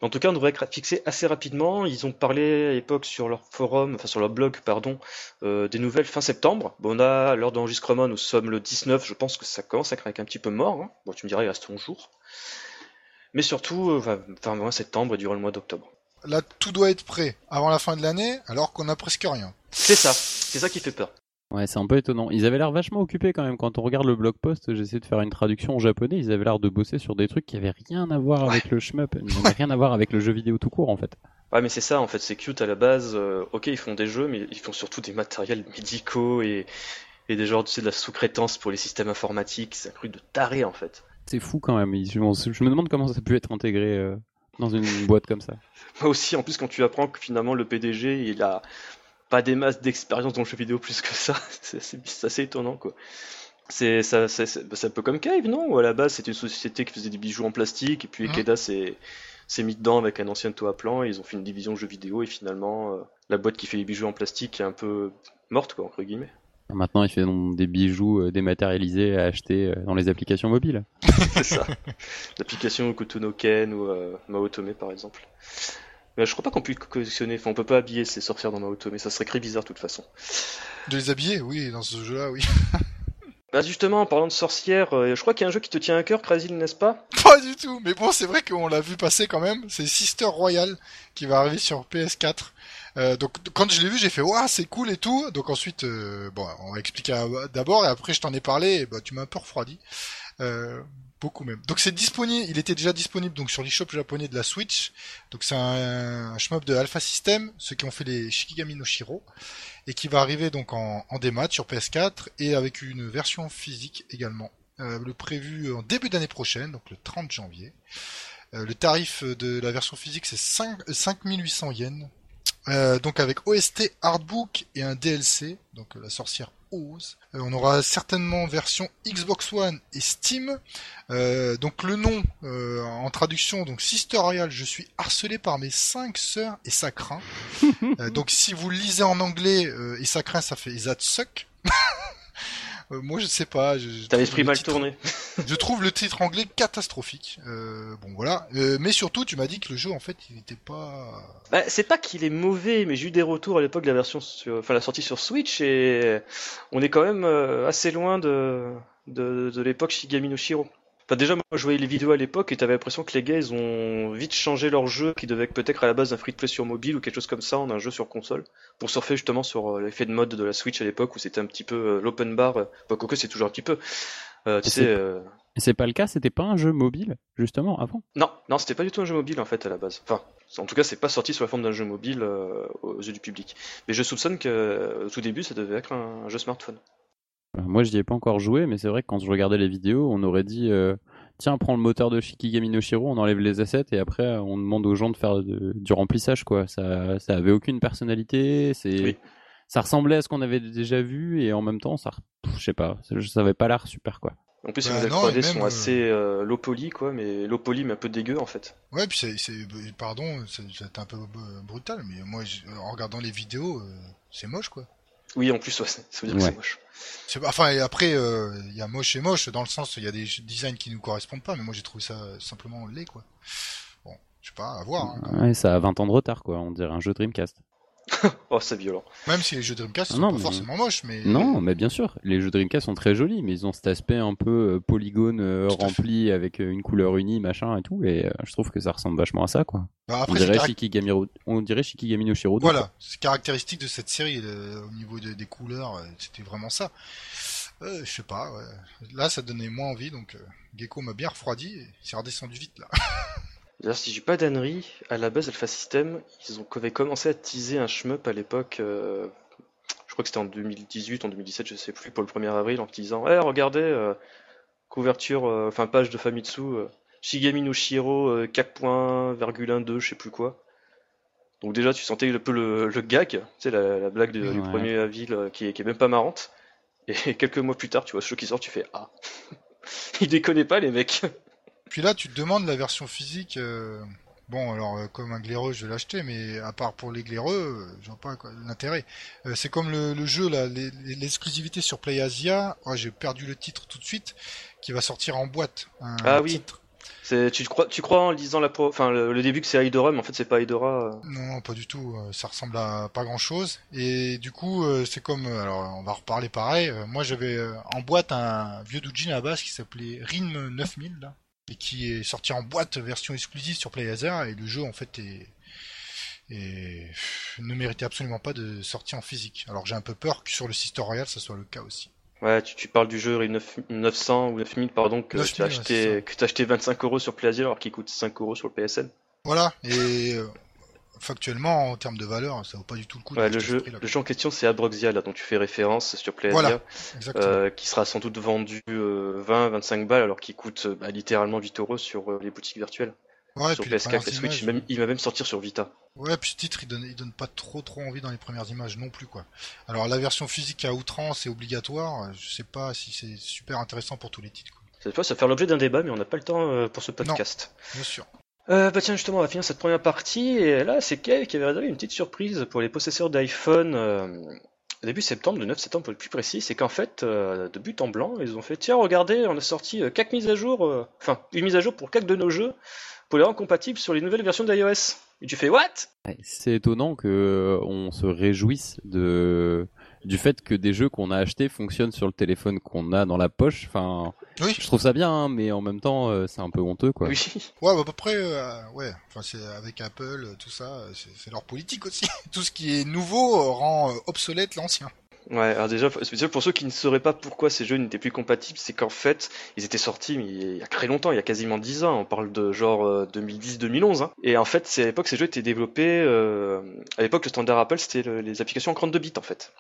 En tout cas, on devrait être fixé assez rapidement. Ils ont parlé à l'époque sur leur forum, enfin sur leur blog, pardon, euh, des nouvelles fin septembre. Bon, on a, l'heure d'enregistrement, nous sommes le 19, je pense que ça commence à craquer un petit peu mort. hein. Bon, tu me diras, il reste 11 jours. Mais surtout, euh, enfin, fin mois septembre et durant le mois d'octobre. Là, tout doit être prêt avant la fin de l'année, alors qu'on a presque rien. C'est ça, c'est ça qui fait peur. Ouais, c'est un peu étonnant. Ils avaient l'air vachement occupés quand même. Quand on regarde le blog post, j'essaie de faire une traduction en japonais. Ils avaient l'air de bosser sur des trucs qui avaient rien à voir avec le shmup, ils n'avaient rien à voir avec le jeu vidéo tout court en fait. Ouais, mais c'est ça, en fait, c'est cute à la base. euh, ok, ils font des jeux, mais ils font surtout des matériels médicaux et, et des genres, tu sais, de la sous-traitance pour les systèmes informatiques. C'est un truc de taré, en fait. C'est fou quand même. Je, me demande comment ça peut être intégré euh, dans une boîte comme ça. Moi aussi, en plus, quand tu apprends que finalement le PDG, il a pas des masses d'expérience dans le jeu vidéo plus que ça, c'est assez, étonnant, quoi. C'est ça, c'est bah, un peu comme Cave, non? Ou à la base, c'était une société qui faisait des bijoux en plastique, et puis Mhm. Ikeda s'est s'est mis dedans avec un ancien toit à plan, et ils ont fait une division jeux vidéo, et finalement, euh, la boîte qui fait les bijoux en plastique est un peu morte, quoi, entre guillemets. Maintenant, ils font des bijoux euh, dématérialisés à acheter euh, dans les applications mobiles. C'est ça. L'application Kotonoken ou euh, Maotome par exemple. Mais je crois pas qu'on puisse collectionner, enfin on peut pas habiller ces sorcières dans Maotome, ça serait très bizarre de toute façon. De les habiller, oui, dans ce jeu-là, oui. Bah justement, en parlant de sorcières, euh, je crois qu'il y a un jeu qui te tient à cœur, Krasil, n'est-ce pas? Pas du tout, mais bon, c'est vrai qu'on l'a vu passer quand même. C'est Sister Royal qui va arriver sur PS4. Euh, donc quand je l'ai vu, j'ai fait waouh, c'est cool et tout. Donc ensuite, euh, bon, on va expliquer d'abord et après je t'en ai parlé. Et bah, tu m'as un peu refroidi, euh, beaucoup même. Donc c'est disponible, il était déjà disponible donc sur l'eShop japonais de la Switch. Donc c'est un, un shmup de Alpha System, ceux qui ont fait les Shikigami no Shiro, et qui va arriver donc en, en démat sur PS4 et avec une version physique également. Euh, le prévu en début d'année prochaine, donc le 30 janvier. Euh, le tarif de la version physique c'est 5, euh, 5800 yens. Euh, donc avec OST Artbook et un DLC, donc la sorcière Euh, on aura certainement version Xbox One et Steam. Euh, donc le nom euh, en traduction, donc Sister Royal, je suis harcelé par mes cinq sœurs et ça craint. Donc si vous lisez en anglais et ça craint, ça fait That suck. Euh, moi je sais pas. T'as l'esprit le mal titre- tourné. je trouve le titre anglais catastrophique. Euh, bon voilà, Euh, mais surtout tu m'as dit que le jeu en fait il était pas. Bah, c'est pas qu'il est mauvais, mais j'ai eu des retours à l'époque de la version sur, enfin la sortie sur Switch et on est quand même assez loin de, de, de l'époque Shigami no Shiro. Enfin déjà moi je voyais les vidéos à l'époque et t'avais l'impression que les gars ils ont vite changé leur jeu qui devait être peut-être à la base un free to play sur mobile ou quelque chose comme ça en un jeu sur console pour surfer justement sur euh, l'effet de mode de la Switch à l'époque où c'était un petit peu euh, l'open bar, euh, bah, quoique c'est toujours un petit peu. Euh, tu Et sais, c'est- euh, pas le cas, c'était pas un jeu mobile, justement, avant? non, non, c'était pas du tout un jeu mobile en fait à la base. Enfin, en tout cas, c'est pas sorti sous la forme d'un jeu mobile euh, aux yeux du public. Mais je soupçonne que au tout début, ça devait être un, un jeu smartphone. Euh, Moi, j'y ai pas encore joué, mais c'est vrai que quand je regardais les vidéos, on aurait dit euh, tiens, prends le moteur de Shikigami no Shiro, on enlève les assets et après euh, on demande aux gens de faire de- du remplissage, quoi. Ça, ça avait aucune personnalité, c'est. Oui. Ça ressemblait à ce qu'on avait déjà vu et en même temps, ça, je sais pas, ça, avait pas l'air super quoi. En plus, Bah les modèles non, et 3D même, sont euh, assez euh, low poly, quoi, mais low poly mais un peu dégueu en fait. Ouais, puis c'est, c'est pardon, c'est, c'est un peu euh, brutal, mais moi je- en regardant les vidéos, euh, c'est moche quoi. Oui, en plus, ouais, ça veut dire que c'est moche. C'est, enfin et après euh, il y a moche et moche dans le sens il y a des designs qui nous correspondent pas, mais moi j'ai trouvé ça simplement laid quoi. Bon, je sais pas, à voir. hein. Ouais, ça a 20 ans de retard, quoi. On dirait un jeu Dreamcast. Oh, c'est violent. Même si les jeux Dreamcast Ah sont non, pas mais- forcément moches, mais Non, mais bien sûr, les jeux Dreamcast sont très jolis, mais ils ont cet aspect un peu euh, polygone euh, rempli avec euh, une couleur unie, machin et tout, et euh, je trouve que ça ressemble vachement à ça, quoi. Bah, on, après dirait caract- Shikigami, on dirait Shikigami no Shiro. Voilà, c'est caractéristique de cette série le- au niveau de- des couleurs, c'était vraiment ça. Euh, je sais pas, ouais. là ça donnait moins envie, donc Gecko m'a bien refroidi et c'est redescendu vite là. D'ailleurs, si j'ai pas d'ânerie, à la base, Alpha System, ils ont avaient commencé à teaser un shmup à l'époque. euh, je crois que c'était en 2018, en 2017, je sais plus, pour le 1er avril, en disant Eh, regardez, euh, couverture, euh, enfin page de Famitsu, Shigami no Shiro, euh, 4.12, je sais plus quoi. Donc déjà, tu sentais un peu le, le gag, tu sais, la, la blague de- du Ouais. premier avis là, qui, est, qui est même pas marrante. Et quelques mois plus tard, tu vois ce jeu qui sort, tu fais Ah Ils déconnaient pas, les mecs Puis là, tu te demandes la version physique. euh, Bon, alors euh, comme un glaireux, je vais l'acheter, mais à part pour les glaireux, euh, je vois pas l'intérêt. Euh, c'est comme le, le jeu là, l'exclusivité sur PlayAsia. Oh, j'ai perdu le titre tout de suite, qui va sortir en boîte. Un Ah oui. titre. C'est- tu, crois, tu crois en lisant la enfin, le, le début que c'est Aidora, mais en fait, c'est pas Aidora. Non, pas du tout. Ça ressemble à pas grand chose. Et du coup, c'est comme. Alors, on va reparler pareil. Moi, j'avais en boîte un vieux doujin à la base qui s'appelait Rin 9000, là. Et qui est sorti en boîte version exclusive sur PlayAsia. Et le jeu, en fait, est. est- ne méritait absolument pas de sortir en physique. Alors, j'ai un peu peur que sur le Sister Royal, ça soit le cas aussi. Ouais, tu, tu parles du jeu Ring 9 900 ou 9000, pardon, que 9000, tu as ouais, acheté, que acheté 25 euros sur Plaisir alors qu'il coûte 5 euros sur le PSN. Voilà. Et. Euh, Factuellement, en termes de valeur, ça vaut pas du tout le coup de le jeu, le jeu en question, c'est Abroxia, là, dont tu fais référence sur Plaisir. Voilà. Euh, qui sera sans doute vendu 20-25 balles alors qu'il coûte euh, bah, littéralement 8 euros sur euh, les boutiques virtuelles. ouais, sur puis les PS4 premières et Switch, images, il, va même- il va même sortir sur Vita. Ouais, puis ce titre, il donne, il donne pas trop trop envie dans les premières images non plus, quoi. Alors, la version physique à outrance est obligatoire, je sais pas si c'est super intéressant pour tous les titres, quoi. Cette fois, ça va faire l'objet d'un débat, mais on n'a pas le temps euh, pour ce podcast. Bien sûr. Euh, bah tiens, justement, on va finir cette première partie, et là, c'est Kev qui avait réservé une petite surprise pour les possesseurs d'iPhone euh, début septembre, le 9 septembre pour être plus précis, c'est qu'en fait, euh, de but en blanc, ils ont fait, tiens, regardez, on a sorti euh, quatre mises à jour, euh, enfin, une mise à jour pour quatre de nos jeux, pour les rendre compatibles sur les nouvelles versions d'iOS. Et tu fais, what? C'est étonnant que euh, on se réjouisse de du fait que des jeux qu'on a achetés fonctionnent sur le téléphone qu'on a dans la poche. Enfin, Oui. je trouve ça bien, hein, mais en même temps, euh, c'est un peu honteux, quoi. Oui. Ouais, bah, à peu près, euh, ouais. Enfin, c'est avec Apple, euh, tout ça, c'est leur politique aussi. tout ce qui est nouveau rend obsolète l'ancien. Ouais, alors déjà, spécial pour ceux qui ne sauraient pas pourquoi ces jeux n'étaient plus compatibles, c'est qu'en fait, ils étaient sortis mais il y a très longtemps, il y a quasiment 10 ans, on parle de genre euh, 2010-2011. Hein. Et en fait, c'est à l'époque, ces jeux étaient développés, euh, à l'époque, le standard Apple, c'était le- les applications en 32 bits en fait.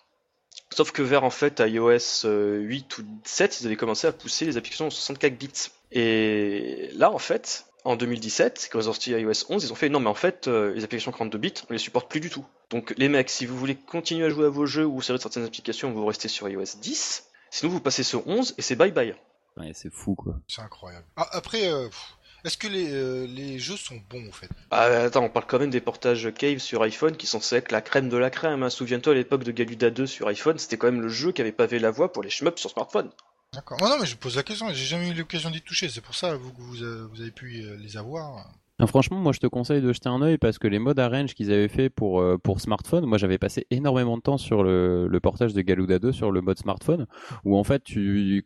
Sauf que vers en fait iOS euh, 8 ou 7, ils avaient commencé à pousser les applications en 64 bits. Et là, en fait, en 2017, quand ils ont sorti iOS 11, ils ont fait non, mais en fait, euh, les applications 42 bits, on les supporte plus du tout. Donc, les mecs, si vous voulez continuer à jouer à vos jeux ou servir de certaines applications, vous restez sur iOS 10. Sinon, vous passez sur 11 et c'est bye bye. Ouais, c'est fou, quoi. C'est incroyable. Ah, après, euh, pff, est-ce que les, euh, les jeux sont bons, en fait? Ah, attends, on parle quand même des portages Cave sur iPhone qui sont être la crème de la crème. Hein. Souviens-toi, à l'époque de Galuda 2 sur iPhone, c'était quand même le jeu qui avait pavé la voie pour les shmups sur smartphone. D'accord. Non, non, mais je pose la question, j'ai jamais eu l'occasion d'y toucher, c'est pour ça vous, que vous, euh, vous avez pu euh, les avoir. Franchement, moi je te conseille de jeter un œil parce que les modes arrange qu'ils avaient fait pour, euh, pour smartphone, moi j'avais passé énormément de temps sur le, portage de Galuda 2 sur le mode smartphone, où en fait,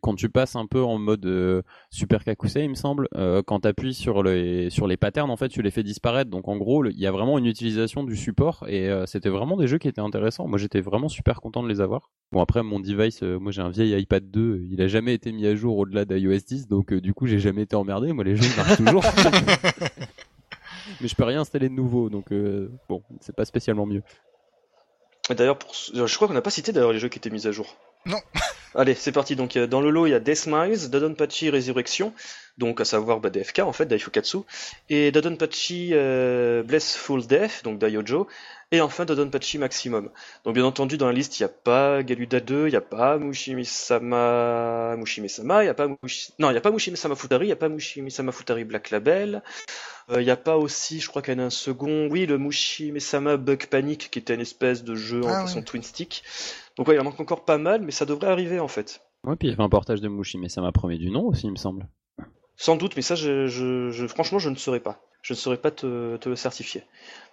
quand tu passes un peu en mode euh, Super Kakusei, il me semble, euh, quand tu appuies sur les, sur les patterns, en fait, tu les fais disparaître. Donc en gros, il y a vraiment une utilisation du support et c'était vraiment des jeux qui étaient intéressants. Moi j'étais vraiment super content de les avoir. Bon, après, mon device, moi j'ai un vieil iPad 2, il a jamais été mis à jour au-delà d'iOS 10, donc du coup, j'ai jamais été emmerdé. Moi, les jeux marchent toujours. mais je peux rien installer de nouveau, donc euh, bon, c'est pas spécialement mieux. Et D'ailleurs, pour... ce- je crois qu'on n'a pas cité d'ailleurs les jeux qui étaient mis à jour. Non. Allez, c'est parti. Donc, euh, dans le lot, il y a Deathmise, Dodonpachi Resurrection, donc à savoir bah, DFK en fait, Daifukatsu, et Dodonpachi euh, Blessful Death, donc Daiojo, et enfin Dodonpachi Maximum. Donc, bien entendu, dans la liste, il n'y a pas Galuda 2, il n'y a pas Mushimi-sama, Mushimi-sama, il n'y a pas Mushi... non, il n'y a pas Mushimi-sama Futari, il n'y a pas Mushimi-sama Futari Black Label. Euh, Il n'y a pas aussi, je crois qu'il y en a un second, oui, le Mushimi-sama Bug Panic, qui était une espèce de jeu en Ah, façon ouais. twin stick. Donc ouais, il en manque encore pas mal, mais ça devrait arriver en fait. Ouais, puis il y avait un portage de Mushi, mais ça m'a promis du nom aussi, il me semble. Sans doute, mais ça, je, je- je- franchement, je ne saurais pas. Je ne saurais pas te, te le certifier.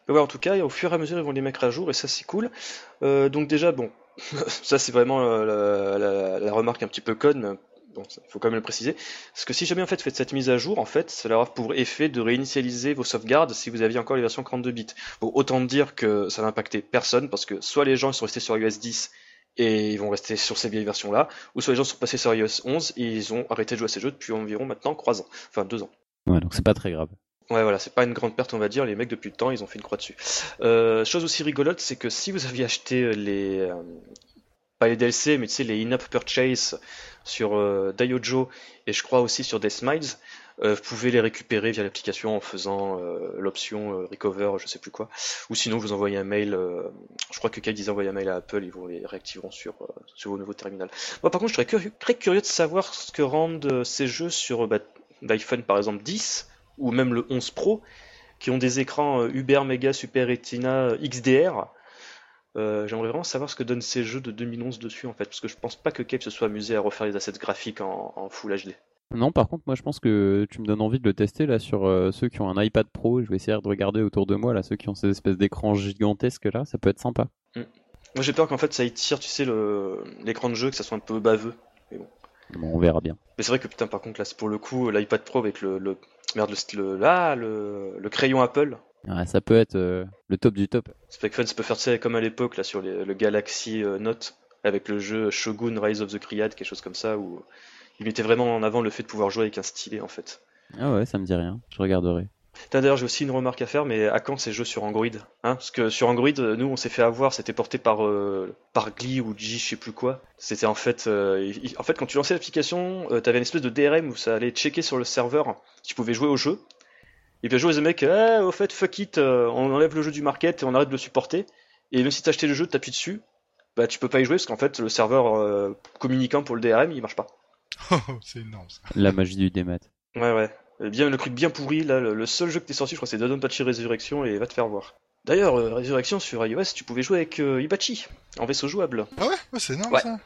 Ouais, en tout cas, au fur et à mesure, ils vont les mettre à jour, et ça, c'est cool. Euh, donc déjà, bon, ça, c'est vraiment la, remarque un petit peu conne, mais bon, il faut quand même le préciser. Parce que si jamais, en fait, vous faites cette mise à jour, en fait, cela aura pour effet de réinitialiser vos sauvegardes si vous aviez encore les versions 42 bits. Bon, autant dire que ça va impacter personne, parce que soit les gens ils sont restés sur iOS 10 et ils vont rester sur ces vieilles versions-là, ou soit les gens sont passés sur iOS 11 et ils ont arrêté de jouer à ces jeux depuis environ maintenant 3 ans, enfin 2 ans. Ouais, donc c'est pas très grave. Ouais, voilà, c'est pas une grande perte, on va dire. Les mecs, depuis le temps, ils ont fait une croix dessus. Euh, chose aussi rigolote, c'est que si vous aviez acheté les, euh, pas les DLC, mais tu sais, les in-app purchase sur euh, Daiojo et je crois aussi sur Deathmiles, euh, vous pouvez les récupérer via l'application en faisant euh, l'option euh, recover, je sais plus quoi. Ou sinon, vous envoyez un mail. euh, je crois que ils envoient un mail à Apple, ils vous les réactiveront sur, euh, sur vos nouveaux terminals. Moi, par contre, je serais curieux- très curieux de savoir ce que rendent euh, ces jeux sur euh, bah, l'iPhone, par exemple 10 ou même le 11 Pro, qui ont des écrans euh, Uber Mega Super Retina euh, XDR. Euh, J'aimerais vraiment savoir ce que donnent ces jeux de 2011 dessus en fait, parce que je pense pas que Cape se soit amusé à refaire les assets graphiques en, en Full HD. Non, par contre, moi je pense que tu me donnes envie de le tester là sur euh, ceux qui ont un iPad Pro. Je vais essayer de regarder autour de moi là, ceux qui ont ces espèces d'écrans gigantesques là, ça peut être sympa. Moi j'ai peur qu'en fait ça étire, tu sais, le- l'écran de jeu, que ça soit un peu baveux. Bon, on verra bien. Mais c'est vrai que putain, par contre, là, c'est pour le coup, l'iPad Pro avec le, le merde, le, le, là, le, le crayon Apple. Ah, ça peut être euh, le top du top. Specfun, ça peut faire sais, comme à l'époque là sur les- le Galaxy euh, Note avec le jeu Shogun Rise of the Triad, quelque chose comme ça, où il mettait vraiment en avant le fait de pouvoir jouer avec un stylet en fait. Ah ouais, ça me dit rien. Je regarderai. D'ailleurs, j'ai aussi une remarque à faire, mais à quand ces jeux sur Android hein? Parce que sur Android, euh, nous, on s'est fait avoir, c'était porté par euh, par Glee ou G, je sais plus quoi. C'était en fait, euh, en fait, quand tu lançais l'application, euh, t'avais une espèce de DRM où ça allait checker sur le serveur si tu pouvais jouer au jeu. Et puis un jour, les mecs, ah, au fait, fuck it, euh, on enlève le jeu du market et on arrête de le supporter. Et même si t'as acheté le jeu, t'appuies dessus, bah tu peux pas y jouer parce qu'en fait, le serveur euh, communiquant pour le DRM, il marche pas. Oh, c'est énorme ça. La magie du démat. Ouais, ouais. Euh, Bien, le truc bien pourri, là, le, le seul jeu que t'es sorti, je crois, c'est Dodonpachi Resurrection et va te faire voir. D'ailleurs, euh, Resurrection sur iOS, tu pouvais jouer avec euh, Ibachi, en vaisseau jouable. Ah ouais, ouais c'est énorme Ouais. ça.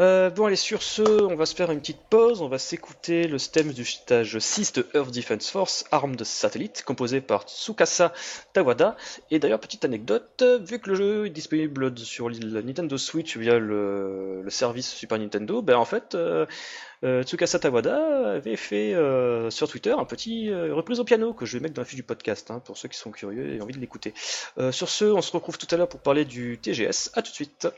Euh, bon, allez, sur ce, on va se faire une petite pause, on va s'écouter le stem du stage 6 de Earth Defense Force, arme de satellite, composé par Tsukasa Tawada. Et d'ailleurs, petite anecdote, vu que le jeu est disponible sur la Nintendo Switch via le, service Super Nintendo, ben en fait, euh, euh, Tsukasa Tawada avait fait euh, sur Twitter un petit reprise au piano que je vais mettre dans la fiche du podcast, hein, pour ceux qui sont curieux et ont envie de l'écouter. Sur ce, on se retrouve tout à l'heure pour parler du TGS, à tout de suite.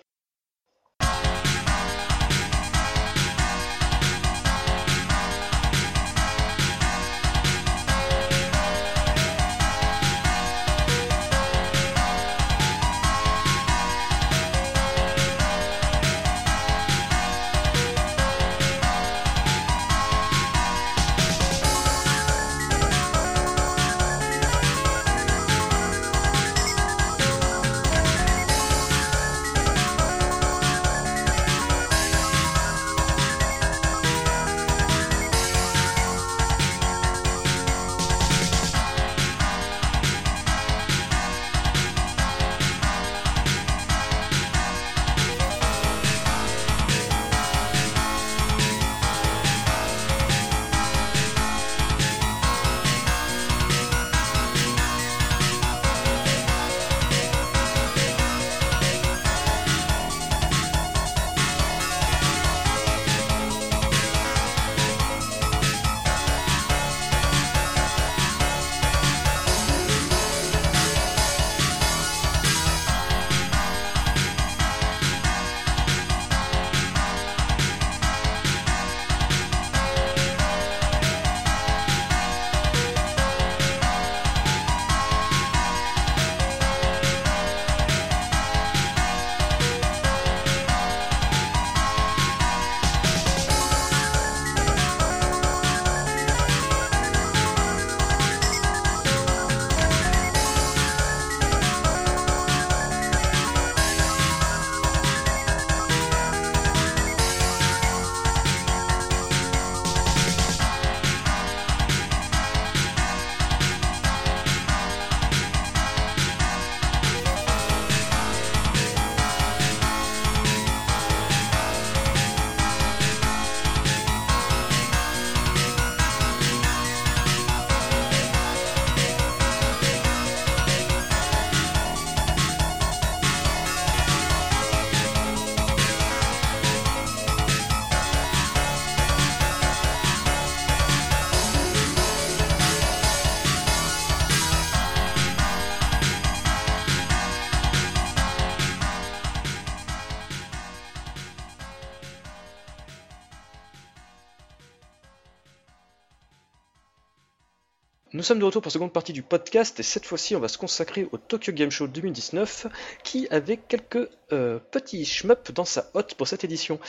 Sommes de retour pour la seconde partie du podcast et cette fois-ci on va se consacrer au Tokyo Game Show 2019 qui avait quelques euh, petits shmups dans sa hotte pour cette édition.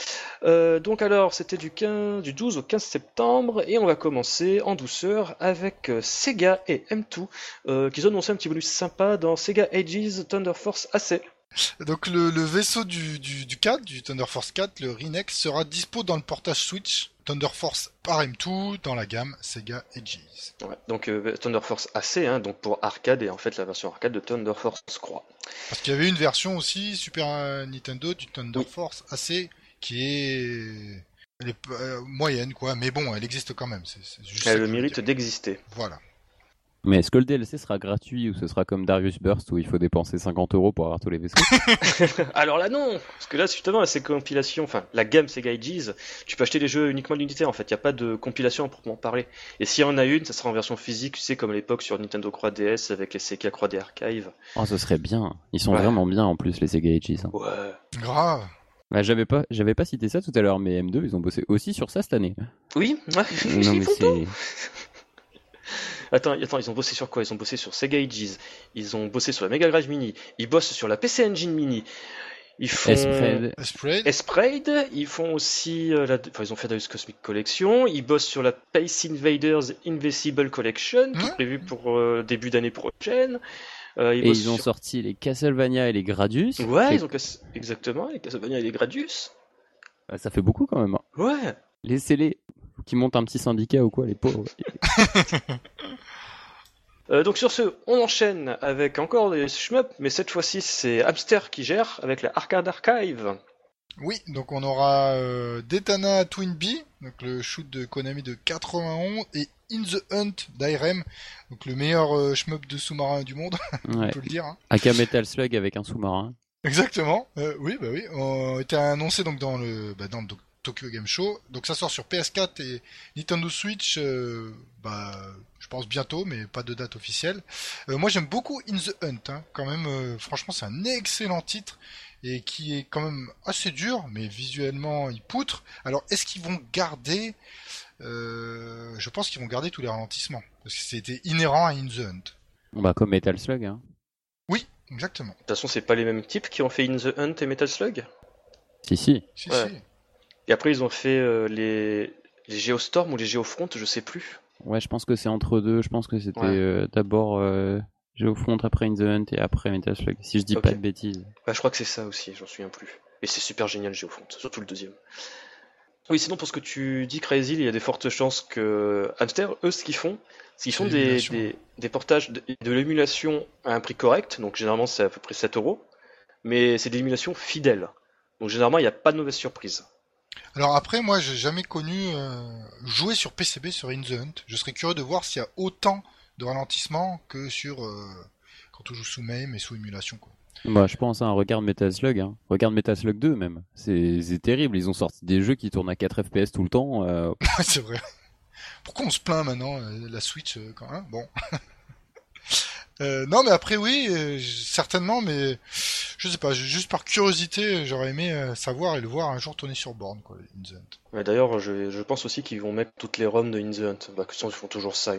Euh, donc alors c'était du, 15, du 12 au 15 septembre et on va commencer en douceur avec euh, Sega et M2 euh, qui ont annoncé un petit bonus sympa dans Sega Ages Thunder Force AC. Donc le, le vaisseau du, du, du 4, du Thunder Force 4, le Renex, sera dispo dans le portage Switch Thunder Force par M2 dans la gamme Sega Ages. Ouais, donc euh, Thunder Force AC, hein, donc pour arcade et en fait la version arcade de Thunder Force Croix. Parce qu'il y avait une version aussi Super Nintendo du Thunder Oui. Force AC qui est, elle est euh, moyenne quoi, mais bon, elle existe quand même. C'est c'est juste ça Elle a le mérite d'exister. Voilà. Mais est-ce que le DLC sera gratuit ou ce sera comme Darius Burst où il faut dépenser 50 euros pour avoir tous les vaisseaux? Alors là non, parce que là justement ces compilations, enfin la gamme Sega Ages, tu peux acheter les jeux uniquement d'unitaire en fait, il n'y a pas de compilation à proprement parler. Et s'il y en a une, ça sera en version physique, tu sais comme à l'époque sur Nintendo 3DS avec les Sega 3D Archive. Oh, ce serait bien. Ils sont Ouais. vraiment bien en plus les Sega Ages. hein. Ouais. Grave. Bah, j'avais pas, j'avais pas cité ça tout à l'heure, mais M2 ils ont bossé aussi sur ça cette année. Oui, ouais. non mais c'est, Attends, attends, ils ont bossé sur quoi? Ils ont bossé sur Sega Ages, ils ont bossé sur la Mega Drive Mini, ils bossent sur la PC Engine Mini, ils font. Esprade, ils font aussi, euh, la... enfin ils ont fait Darius Cosmic Collection, ils bossent sur la Space Invaders Invisible Collection, qui est Hein? prévue pour euh, début d'année prochaine. Euh, ils Et ils ont sur- sorti les Castlevania et les Gradius. Ouais, ils ont exactement, les Castlevania et les Gradius. Bah, ça fait beaucoup quand même. hein. Ouais. Laissez-les. Qu'ils montent un petit syndicat ou quoi, les pauvres. Euh, donc sur ce, on enchaîne avec encore des shmups, mais cette fois-ci c'est Hamster qui gère avec la Arcade Archive. Oui, donc on aura euh, Detana Twin Bee, donc le shoot de Konami de 91, et In the Hunt d'Irem, donc le meilleur euh, shmup de sous-marin du monde, on Ouais. peut le dire. hein. Aka Metal Slug avec un sous-marin. Exactement. Euh, oui, bah oui. On été annoncé donc dans le bah, dans le Tokyo Game Show. Donc ça sort sur PS4 et Nintendo Switch. euh, bah, je pense bientôt, mais pas de date officielle. Euh, moi, j'aime beaucoup In the Hunt. Hein, quand même, euh, franchement, c'est un excellent titre et qui est quand même assez dur, mais visuellement, il poutre. Alors, est-ce qu'ils vont garder euh, Je pense qu'ils vont garder tous les ralentissements parce que c'était inhérent à In the Hunt. Bah comme Metal Slug. Hein. Oui, exactement. De toute façon, c'est pas les mêmes types qui ont fait In the Hunt et Metal Slug? Si si. Si, Ouais. si. Et après, ils ont fait euh, les... les Geostorm ou les Geofront, je sais plus. Ouais, je pense que c'est entre deux. Je pense que c'était Ouais. euh, d'abord euh, Geofront, après In the Hunt et après Metal Slug. Si je dis pas de bêtises. Bah, je crois que c'est ça aussi, j'en souviens plus. Et c'est super génial, Geofront, surtout le deuxième. Oui, sinon, pour ce que tu dis, Crazy, il y a des fortes chances que Hamster, eux, ce qu'ils font, c'est qu'ils font des, l'émulation. des, des portages de, de l'émulation à un prix correct, donc généralement c'est à peu près 7 euros, mais c'est des émulations fidèles. Donc généralement, il n'y a pas de mauvaise surprise. Alors après, moi, j'ai jamais connu euh, jouer sur PCB sur In the Hunt. Je serais curieux de voir s'il y a autant de ralentissement que sur euh, quand on joue sous MAME et sous émulation. Quoi. Bah je pense, hein, regarde Metal Slug. Hein. Regarde Metal Slug 2 même. C'est terrible. Ils ont sorti des jeux qui tournent à 4 FPS tout le temps. euh, c'est vrai. Pourquoi on se plaint maintenant la Switch quand même Bon. Euh, non, mais après oui, euh, certainement, mais je sais pas, ju- juste par curiosité, j'aurais aimé euh, savoir et le voir un jour tourner sur borne, quoi, In the Hunt. D'ailleurs, je, je pense aussi qu'ils vont mettre toutes les ROM de In the Hunt. Bah, que sinon, ils font toujours ça. Ouais,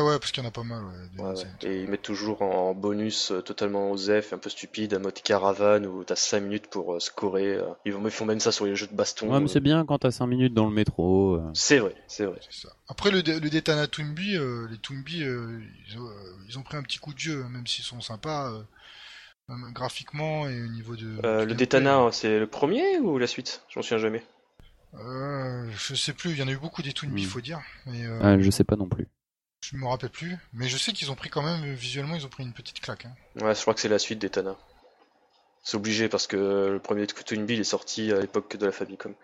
ouais, parce qu'il y en a pas mal, ouais. Ouais, ouais. Et ils mettent toujours en bonus euh, totalement osef, un peu stupide, un mode caravane où t'as 5 minutes pour euh, scorer. euh. Ils, vont, ils font même ça sur les jeux de baston. Ouais, mais euh. c'est bien quand t'as 5 minutes dans le métro. euh. C'est vrai, c'est vrai. Ça. Après le, le Detana euh, les euh, ils, ont, euh, ils ont pris un petit coup de vieux, même s'ils sont sympas, euh, même graphiquement et au niveau de. Euh, le gameplay. Detana, c'est le premier ou la suite? Je m'en souviens jamais. Euh, je sais plus, il y en a eu beaucoup des Twinbee, Hmm. faut dire, mais euh, Ah, je sais pas non plus. je me rappelle plus. Mais je sais qu'ils ont pris quand même, visuellement, ils ont pris une petite claque. Hein. Ouais, je crois que c'est la suite Detana. C'est obligé parce que le premier Twin Bill est sorti à l'époque de la Famicom.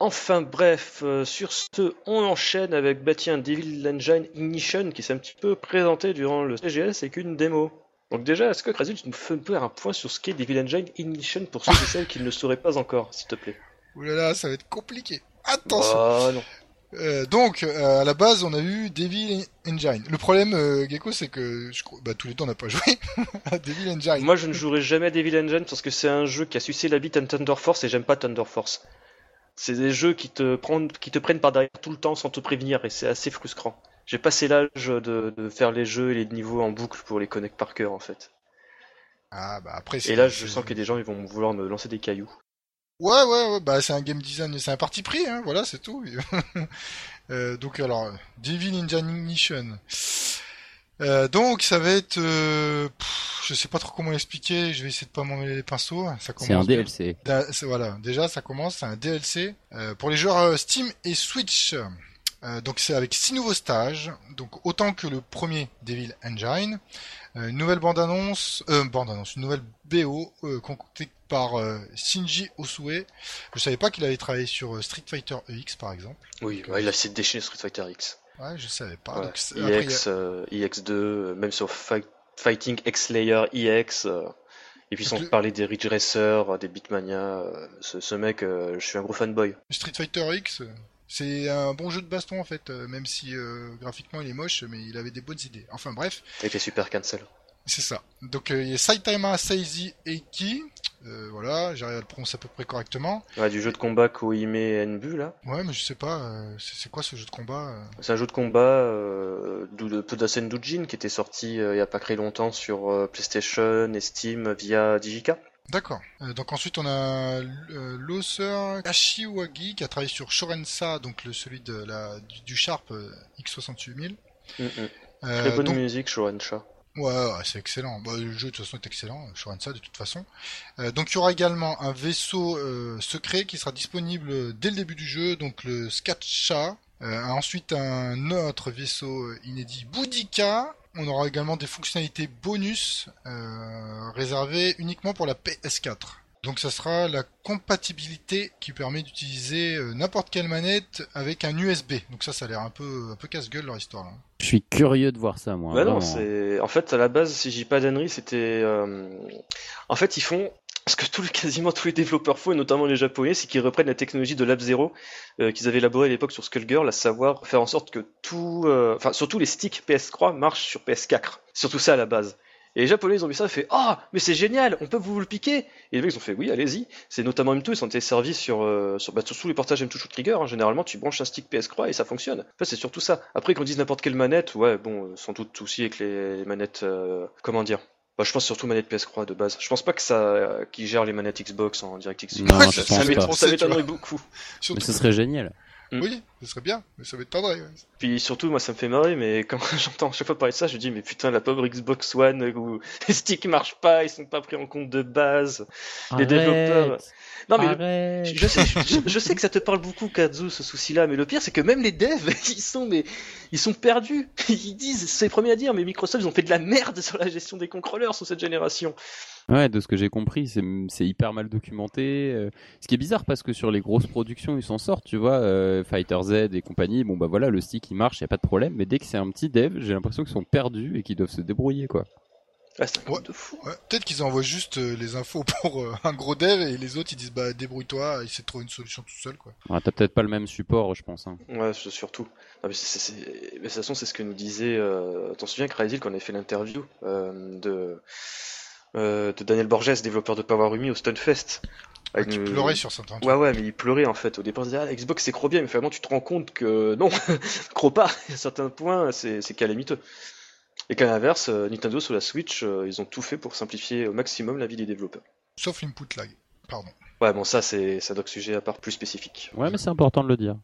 Enfin bref, euh, sur ce, on enchaîne avec bah tiens, Devil Engine Ignition qui s'est un petit peu présenté durant le CGS avec une démo. Donc déjà, est-ce que Crazy, tu nous fais faire un point sur ce qu'est Devil Engine Ignition pour ceux et celles qui ne le sauraient pas encore, s'il te plaît? Ouh là là, ça va être compliqué. Attention. Oh non. Euh, donc, euh, à la base, on a eu Devil Engine. Le problème, euh, Gecko, c'est que je crois- bah, tous les deux, on n'a pas joué à Devil Engine. Moi, je ne jouerai jamais à Devil Engine parce que c'est un jeu qui a sucé la bite à Thunder Force et j'aime pas Thunder Force. C'est des jeux qui te, prennent, qui te prennent par derrière tout le temps sans te prévenir et c'est assez frustrant. J'ai passé l'âge de, de faire les jeux et les niveaux en boucle pour les connaître par cœur en fait. Ah bah après. Et là, je sens que des gens ils vont vouloir me lancer des cailloux. Ouais, ouais, ouais, bah c'est un game design, c'est un parti pris, hein, voilà, c'est tout. Euh, donc alors, Devil in Ignition. Euh, donc ça va être, euh, pff, je sais pas trop comment l'expliquer, je vais essayer de pas m'en mêler les pinceaux. Ça commence C'est un. DLC. Da- Voilà, déjà ça commence, c'est un DLC euh, pour les joueurs euh, Steam et Switch. Euh, donc c'est avec six nouveaux stages, donc autant que le premier Devil Engine. Euh, une nouvelle bande-annonce, euh, bande-annonce, une nouvelle BO euh, concoctée par euh, Shinji Osue. Je savais pas qu'il avait travaillé sur euh, Street Fighter EX par exemple. Oui, ouais, il a essayé de déchaîner Street Fighter X. Ouais, je savais pas. Ouais. Donc, après, a- EX, euh, EX2, euh, même sur Fight- Fighting X Layer EX. euh, et puis sans le- parler des Ridge Racer, des Beatmania. ce, ce mec, je suis un gros fanboy. Street Fighter X, c'est un bon jeu de baston en fait, même si graphiquement il est moche, mais il avait des bonnes idées. Enfin bref. Avec les super cancel. C'est ça. Donc euh, il y a Saitama Seizi Eiki. Euh, voilà, j'arrive à le prononcer à peu près correctement. Ouais, du jeu de combat Koime Enbu là. Ouais, mais je sais pas, euh, c'est quoi ce jeu de combat euh C'est un jeu de combat euh, de Todasen Dujin qui était sorti il y a pas très longtemps sur PlayStation et Steam via Digica. D'accord. Euh, donc ensuite on a euh, Loser Kashiwagi qui a travaillé sur Shorensa, donc le, celui de la, du, du Sharp euh, X68000. Mm, mm. Euh, Très bonne donc- musique, Shoransha. Ouais, c'est excellent. Bah, le jeu de toute façon est excellent, Shorensa de toute façon. Euh, donc il y aura également un vaisseau euh, secret qui sera disponible dès le début du jeu, donc le Skatcha. Euh, ensuite un autre vaisseau inédit Boudica. On aura également des fonctionnalités bonus réservées uniquement pour la PS4. Donc ça sera la compatibilité qui permet d'utiliser n'importe quelle manette avec un USB. Donc ça, ça a l'air un peu, un peu casse-gueule leur histoire. Là. Je suis curieux de voir ça, moi. Bah non, c'est en fait à la base, si j'ai pas d'annerie, c'était euh, en fait ils font ce que les- quasiment tous les développeurs font, et notamment les japonais, c'est qu'ils reprennent la technologie de Lab Zero euh, qu'ils avaient élaborée à l'époque sur Skullgirl, à savoir faire en sorte que tout, euh, enfin surtout les sticks PS3 marchent sur PS4. C'est Surtout ça à la base. Et les japonais ils ont vu ça, ils ont fait ah mais c'est génial, on peut vous le piquer. Et les mecs ils ont fait oui allez-y. C'est notamment M2 ils sont été servis sur euh, sur bah, sur tous les portages M2 Shoot Trigger. hein. Généralement tu branches un stick PS3 et ça fonctionne. En fait c'est surtout ça. Après qu'on dise n'importe quelle manette, ouais bon euh, sans doute aussi avec les, les manettes euh, comment dire? Bah, je pense surtout manette PS3 de base. Je pense pas que ça euh, qui gère les manettes Xbox en DirectX. Non, ça- pense ça m'étonnerait m'étonnerait beaucoup. Surtout- Mais ce serait génial. Mm. Oui, ce serait bien, mais ça m'étonnerait. ouais. Puis surtout, moi, ça me fait marrer, mais quand j'entends chaque fois parler de ça, je dis, mais putain, la pauvre Xbox One où les sticks marchent pas, ils sont pas pris en compte de base. Les développeurs- Non, mais le- je, je sais, je, je sais que ça te parle beaucoup, Kazu, ce souci-là, mais le pire, c'est que même les devs, ils sont, mais, ils sont perdus. Ils disent, c'est les premiers à dire, mais Microsoft, ils ont fait de la merde sur la gestion des contrôleurs sous cette génération. Ouais, de ce que j'ai compris, c'est c'est hyper mal documenté. euh, Ce qui est bizarre parce que sur les grosses productions, ils s'en sortent, tu vois, euh, Fighter Z et compagnie. Bon bah voilà, le stick il marche, y a pas de problème. Mais dès que c'est un petit dev, j'ai l'impression qu'ils sont perdus et qu'ils doivent se débrouiller quoi. Ah, c'est un Ouais. truc de fou. Ouais, Peut-être qu'ils envoient juste euh, les infos pour euh, un gros dev et les autres ils disent bah débrouille-toi, essaie de trouver une solution tout seul quoi. Ouais, T'as peut-être pas le même support, je pense. Hein. Ouais, c'est surtout. Non, mais c'est- de toute façon, c'est ce que nous disait. Euh... T'en souviens, Crazy, quand on avait fait l'interview euh, de... euh, de Daniel Borges, développeur de Power Rumi au Stunfest. Ah, tu une- pleurais sur certains trucs. Ouais, ouais, mais il pleurait en fait. Au départ, il disait, ah, la Xbox c'est trop bien, mais finalement, tu te rends compte que non, crois pas. À certains points, c'est calamiteux. Et qu'à l'inverse, euh, Nintendo sur la Switch, euh, ils ont tout fait pour simplifier au maximum la vie des développeurs. Sauf l'input lag. Pardon. Ouais, bon, ça, c'est un autre sujet à part plus spécifique. Ouais, mais c'est important de le dire.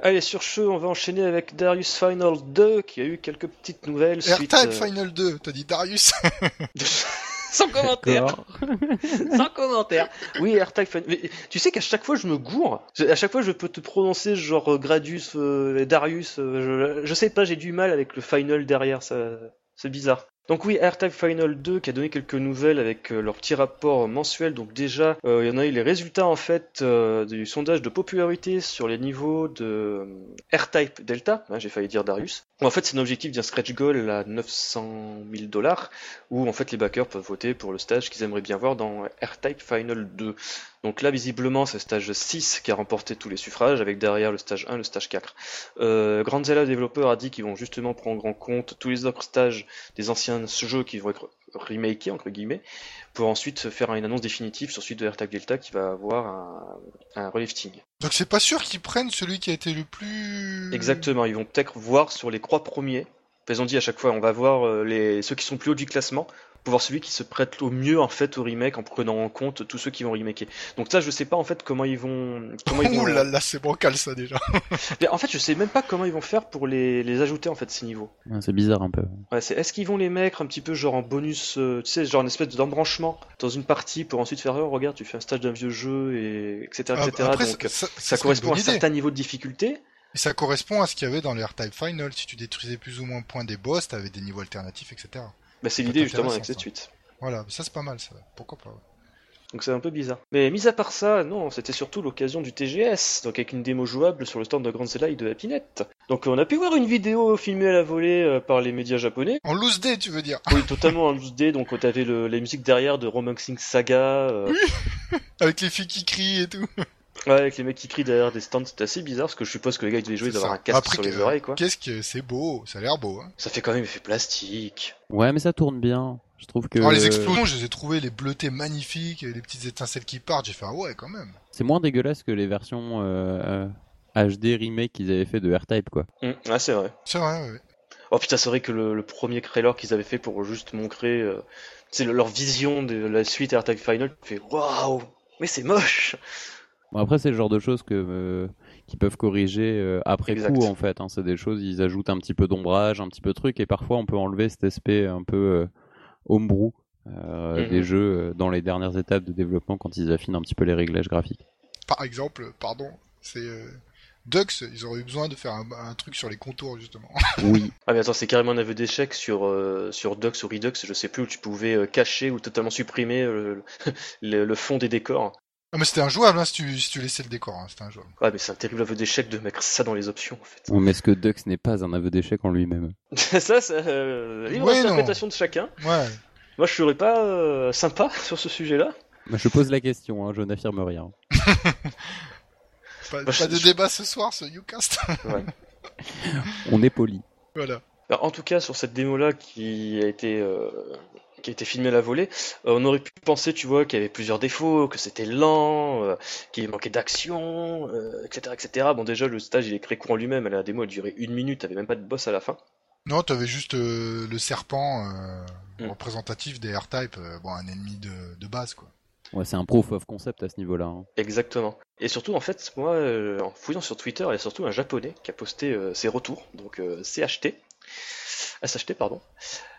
Allez, sur ce, on va enchaîner avec Darius Final 2, qui a eu quelques petites nouvelles suite. Euh, Final 2, t'as dit Darius Sans commentaire. Sans commentaire. Oui, AirTag Final. Mais tu sais qu'à chaque fois je me gourre. À chaque fois je peux te prononcer genre euh, Gradius, euh, Darius. euh, je, je sais pas, j'ai du mal avec le Final derrière. Ça, c'est bizarre. Donc oui, AirTag Final 2 qui a donné quelques nouvelles avec euh, leur petit rapport mensuel. Donc déjà, euh, il y en a eu les résultats en fait euh, du sondage de popularité sur les niveaux de AirType Delta. Hein, j'ai failli dire Darius. En fait, c'est un objectif d'un stretch goal à 900 000 dollars où en fait les backers peuvent voter pour le stage qu'ils aimeraient bien voir dans AirType Final 2. Donc là, visiblement, c'est le stage 6 qui a remporté tous les suffrages, avec derrière le stage 1, le stage 4. Euh, Grandzilla développeur a dit qu'ils vont justement prendre en compte tous les autres stages des anciens jeux qui vont être remaker entre guillemets, pour ensuite faire une annonce définitive sur suite de AirTag Delta qui va avoir un, un relifting. Donc c'est pas sûr qu'ils prennent celui qui a été le plus. Exactement, ils vont peut-être voir sur les trois premiers. Ils ont dit à chaque fois, on va voir euh, les, ceux qui sont plus haut du classement pour voir celui qui se prête au mieux en fait au remake en prenant en compte tous ceux qui vont remaker. Donc ça, je sais pas en fait comment ils vont. Comment ils vont... Ouh là là, c'est bancal ça déjà. Mais en fait, je sais même pas comment ils vont faire pour les, les ajouter en fait ces niveaux. Ouais, c'est bizarre un peu. Ouais, c'est est-ce qu'ils vont les mettre un petit peu genre en bonus, euh, tu sais, genre une espèce d'embranchement dans une partie pour ensuite faire oh, regarde, tu fais un stage d'un vieux jeu et etc Ah, etc. après, Donc ça, ça, ça- correspond à un certain niveau de difficulté. Et ça correspond à ce qu'il y avait dans les R-Type Final. Si tu détruisais plus ou moins de points des boss, t'avais des niveaux alternatifs, etc. Bah, c'est l'idée justement avec cette ça. suite. Voilà, ça c'est pas mal ça. Pourquoi pas ouais. Donc c'est un peu bizarre. Mais mis à part ça, non, c'était surtout l'occasion du TGS, donc avec une démo jouable sur le stand de Grand Zelda et de Happynet. Donc on a pu voir une vidéo filmée à la volée euh, par les médias japonais. En loose day, tu veux dire Oui, totalement en 12D, donc on avait le, la musique derrière de Romancing Saga, euh, Avec les filles qui crient et tout. Ouais, avec les mecs qui crient derrière des stands, c'était assez bizarre, parce que je suppose que les gars qui devaient jouer, ils C'est doivent avoir un casque Après sur les oreilles, quoi. Qu'est-ce que c'est beau, ça a l'air beau. Hein. Ça fait quand même effet plastique. Ouais, mais ça tourne bien. Je trouve que Alors les explosions, je les ai trouvées, les bleutés magnifiques, et les petites étincelles qui partent, j'ai fait ah ouais quand même. c'est moins dégueulasse que les versions euh, euh, HD remake qu'ils avaient fait de R-Type, quoi. Hum, Ah, c'est vrai. C'est vrai, ouais. Oh putain, c'est vrai que le, le premier trailer qu'ils avaient fait pour juste montrer euh, c'est le- leur vision de la suite AirTag Final, tu fais waouh, mais c'est moche. Bon, après, c'est le genre de choses que euh, qu'ils peuvent corriger euh, après Exact. coup, en fait. hein. C'est des choses, ils ajoutent un petit peu d'ombrage, un petit peu de truc, et parfois on peut enlever cet aspect un peu euh, homebrew euh, Mhm. des jeux euh, dans les dernières étapes de développement quand ils affinent un petit peu les réglages graphiques. Par exemple, pardon, c'est euh, Dux, ils auraient eu besoin de faire un, un truc sur les contours justement. Oui, Ah mais attends, c'est carrément un aveu d'échec sur euh, sur Dux ou Redux, je sais plus où tu pouvais euh, cacher ou totalement supprimer euh, le, le fond des décors. Ah, mais c'était injouable hein, si, tu, si tu laissais le décor, hein, c'était injouable. Ouais, mais c'est un terrible aveu d'échec de mettre ça dans les options en fait. on met ce que Dux n'est pas un aveu d'échec en lui-même? ça, c'est euh, libre Ouais, non. interprétation de chacun. Ouais, Moi, je serais pas euh, sympa sur ce sujet-là. Mais je pose la question, hein, je n'affirme rien. pas, Bah, pas je- de je- débat ce soir, ce Ucast. On est poli. voilà. Alors, en tout cas, sur cette démo-là qui a été euh, qui a été filmée à la volée, euh, on aurait pu penser, tu vois, qu'il y avait plusieurs défauts, que c'était lent, euh, qu'il manquait d'action, euh, etc., etc. Bon, déjà, le stage, il est très court en lui-même. La démo, elle durait une minute, t'avais même pas de boss à la fin. Non, t'avais juste euh, le serpent euh, Mm. représentatif des R-Type, euh, bon, un ennemi de, de base quoi. Ouais, c'est un proof of concept à ce niveau-là. hein. Exactement. Et surtout, en fait, moi, euh, en fouillant sur Twitter, il y a surtout un japonais qui a posté euh, ses retours, donc euh, CHT, SHT, pardon.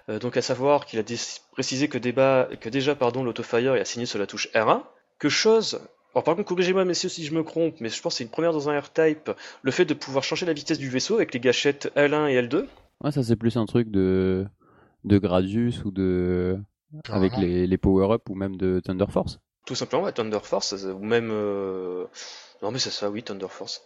Euh, donc, à savoir qu'il a précisé que, débat, que déjà, pardon, l'autofire est assigné sur la touche R1, que chose. Alors, par contre, corrigez-moi, messieurs, si je me trompe, mais je pense que c'est une première dans un R-Type, le fait de pouvoir changer la vitesse du vaisseau avec les gâchettes L1 et L2. Ouais, ça c'est plus un truc de de Gradius ou de avec les, les power-up ou même de Thunder Force. Tout simplement, ouais, Thunder Force, ou même... euh, Non mais c'est ça, oui, Thunder Force.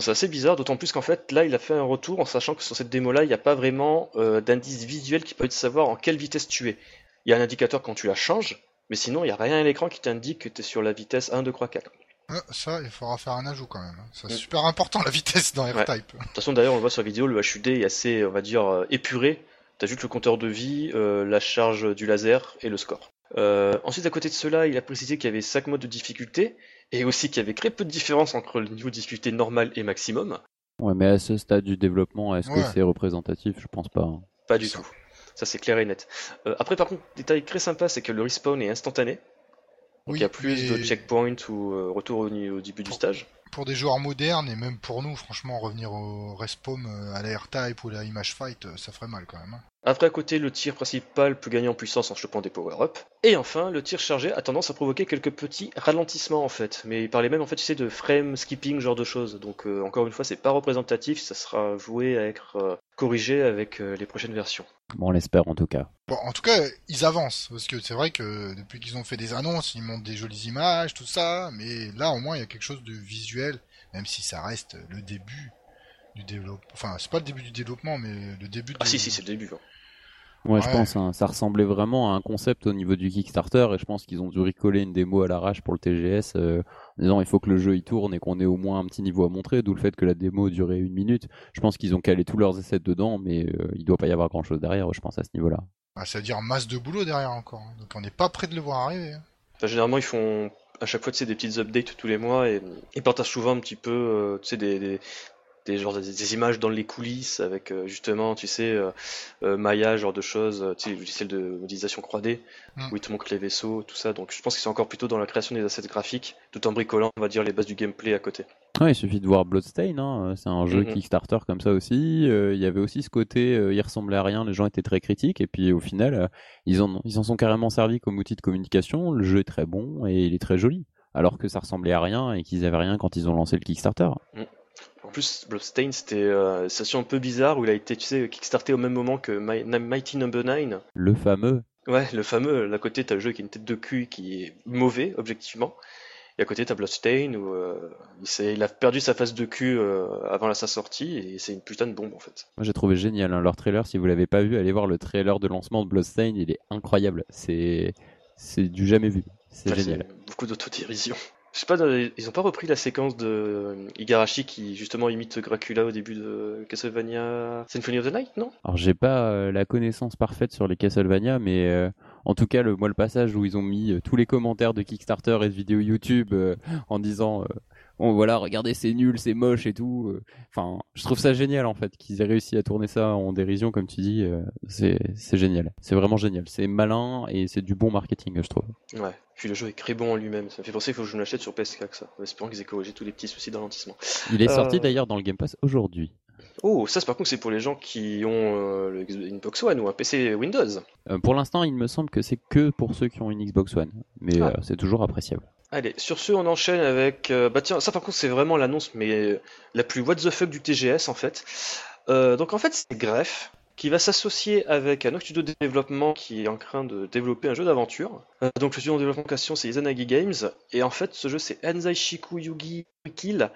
C'est assez bizarre, d'autant plus qu'en fait, là, il a fait un retour en sachant que sur cette démo-là, il n'y a pas vraiment euh, d'indice visuel qui permet de savoir en quelle vitesse tu es. Il y a un indicateur quand tu la changes, mais sinon, il n'y a rien à l'écran qui t'indique que tu es sur la vitesse 1, 2, 3, 4. De Ah, ça, il faudra faire un ajout quand même. hein. C'est Mm. super important la vitesse dans R-Type. toute façon, d'ailleurs, on le voit sur la vidéo, le HUD est assez, on va dire, euh, épuré. T'as juste le compteur de vie, euh, la charge du laser et le score. Euh, ensuite, à côté de cela, il a précisé qu'il y avait 5 modes de difficulté, et aussi qu'il y avait très peu de différence entre le niveau de difficulté normal et maximum. Ouais, mais à ce stade du développement, est-ce Ouais. que c'est représentatif? Je pense pas. hein. Pas du tout. Ça, c'est clair et net. Euh, après, par contre, détail très sympa, c'est que le respawn est instantané. Donc, Oui, il y a plus de checkpoints ou euh, retour au, début du Pour- stage. Pour des joueurs modernes et même pour nous, franchement, revenir au respawn euh, à la R-Type ou à la Image Fight, ça ferait mal quand même. Après, à côté, le tir principal peut gagner en puissance en chopant des power-up. Et enfin, le tir chargé a tendance à provoquer quelques petits ralentissements en fait. Mais il parlait même en fait, tu sais, de frame skipping, genre de choses. Donc euh, encore une fois, c'est pas représentatif, ça sera voué à être euh, corrigé avec euh, les prochaines versions. Bon, on l'espère en tout cas. Bon, en tout cas, ils avancent parce que c'est vrai que depuis qu'ils ont fait des annonces, ils montrent des jolies images, tout ça. Mais là, au moins, il y a quelque chose de visuel, même si ça reste le début du développement. Enfin, c'est pas le début du développement, mais le début. Ah de- si, si, c'est le début. hein. Ouais, je pense. hein, ça ressemblait vraiment à un concept au niveau du Kickstarter et je pense qu'ils ont dû ricoler une démo à l'arrache pour le TGS euh, en disant il faut que le jeu il tourne et qu'on ait au moins un petit niveau à montrer, d'où le fait que la démo durait une minute. Je pense qu'ils ont calé tous leurs essais dedans, mais euh, il doit pas y avoir grand chose derrière, je pense, à ce niveau-là. Ah, ça veut dire masse de boulot derrière encore. hein. Donc on n'est pas près de le voir arriver. hein. Généralement, ils font à chaque fois tu sais, des petites updates tous les mois et ils partagent souvent un petit peu euh, tu sais, des, des, des, genres, des, des images dans les coulisses avec euh, justement tu sais, euh, euh, Maya, genre de choses, euh, tu sais, les logiciels de modélisation 3D Mm. où ils te montrent les vaisseaux, tout ça. Donc je pense qu'ils sont encore plutôt dans la création des assets graphiques tout en bricolant, on va dire, les bases du gameplay à côté. Ouais, il suffit de voir Bloodstain, hein. c'est un jeu Mhm. Kickstarter comme ça aussi. Euh, Il y avait aussi ce côté, euh, il ressemblait à rien, les gens étaient très critiques, et puis au final, euh, ils en, ils en sont carrément servis comme outil de communication. Le jeu est très bon et il est très joli, alors que ça ressemblait à rien et qu'ils avaient rien quand ils ont lancé le Kickstarter. En plus, Bloodstain, c'était euh, une station un peu bizarre où il a été, tu sais, kickstarté au même moment que My- Mighty Number 9. Le fameux, Ouais, le fameux, à côté, t'as le jeu qui a une tête de cul qui est mauvais, objectivement. Et à côté, t'as Bloodstain où euh, il, s'est- il a perdu sa face de cul euh, avant la, sa sortie et c'est une putain de bombe en fait. moi j'ai trouvé génial hein, leur trailer. Si vous l'avez pas vu, allez voir le trailer de lancement de Bloodstain, il est incroyable. C'est, c'est du jamais vu. C'est Enfin, génial. Beaucoup d'autodérision. Je sais pas, ils ont pas repris la séquence de euh, Igarashi qui justement imite Dracula au début de Castlevania Symphony of the Night, non? Alors j'ai pas euh, la connaissance parfaite sur les Castlevania, mais euh, en tout cas le moi le passage où ils ont mis euh, tous les commentaires de Kickstarter et de vidéos YouTube en disant bon voilà regardez c'est nul c'est moche et tout. euh. Enfin je trouve ça génial en fait qu'ils aient réussi à tourner ça en dérision comme tu dis. euh, c'est c'est génial, c'est vraiment génial, c'est malin et c'est du bon marketing je trouve. Ouais. Puis le jeu est très bon en lui-même. Ça me fait penser qu'il faut que je l'achète sur PS4 ça. En espérant qu'ils aient corrigé tous les petits soucis d'alentissement. Il est Euh. sorti d'ailleurs dans le Game Pass aujourd'hui. Oh, ça c'est par contre c'est pour les gens qui ont euh, le Xbox- une Xbox One ou un PC Windows. Euh, pour l'instant il me semble que c'est que pour ceux qui ont une Xbox One, mais Ah. euh, c'est toujours appréciable. Allez, sur ce, on enchaîne avec. euh, bah tiens, ça par contre, c'est vraiment l'annonce, mais la plus what the fuck du TGS en fait. Donc en fait, c'est Grefg qui va s'associer avec un autre studio de développement qui est en train de développer un jeu d'aventure. Donc le studio de développement question, c'est Izanagi Games, et en fait, ce jeu c'est Enzai Shiku Yugi Kill,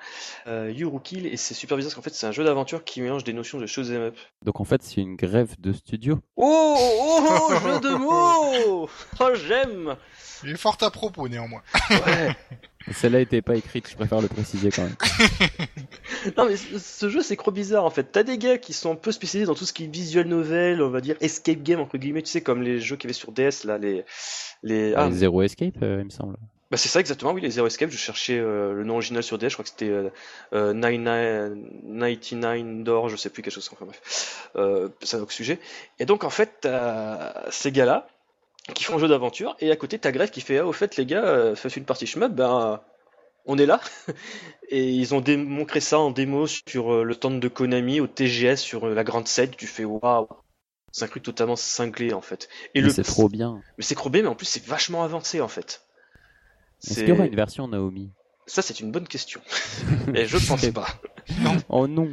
euh, Yurukill, et c'est super bizarre parce qu'en fait, c'est un jeu d'aventure qui mélange des notions de shoot'em up. Donc en fait c'est une grève de studio. Oh, oh, oh, jeu de mots Oh, j'aime Il est fort à propos néanmoins. Ouais Celle-là était pas écrite, je préfère le préciser quand même. Non mais ce ce jeu c'est trop bizarre en fait. T'as des gars qui sont un peu spécialisés dans tout ce qui est visual novel, on va dire escape game entre guillemets, tu sais comme les jeux qu'il y avait sur DS là, les les ah Zero Escape, euh, il me semble. Bah c'est ça exactement oui les Zero Escape. Je cherchais euh, le nom original sur DS, je crois que c'était euh, euh, 99 99 d'or, je sais plus quelque chose. Enfin bref, euh, c'est un autre sujet. Et donc en fait t'as ces gars là qui font un jeu d'aventure et à côté t'as Gref qui fait ah au fait les gars euh, faites une partie shmup ben on est là et ils ont démontré ça en démo sur le stand de Konami au TGS sur la grande scène tu fais waouh c'est un truc totalement cinglé en fait et Mais le c'est trop bien. mais c'est trop bien mais en plus c'est vachement avancé en fait Est-ce C'est- qu'il y aura une version Naomi? Ça c'est une bonne question et je pense pas Oh non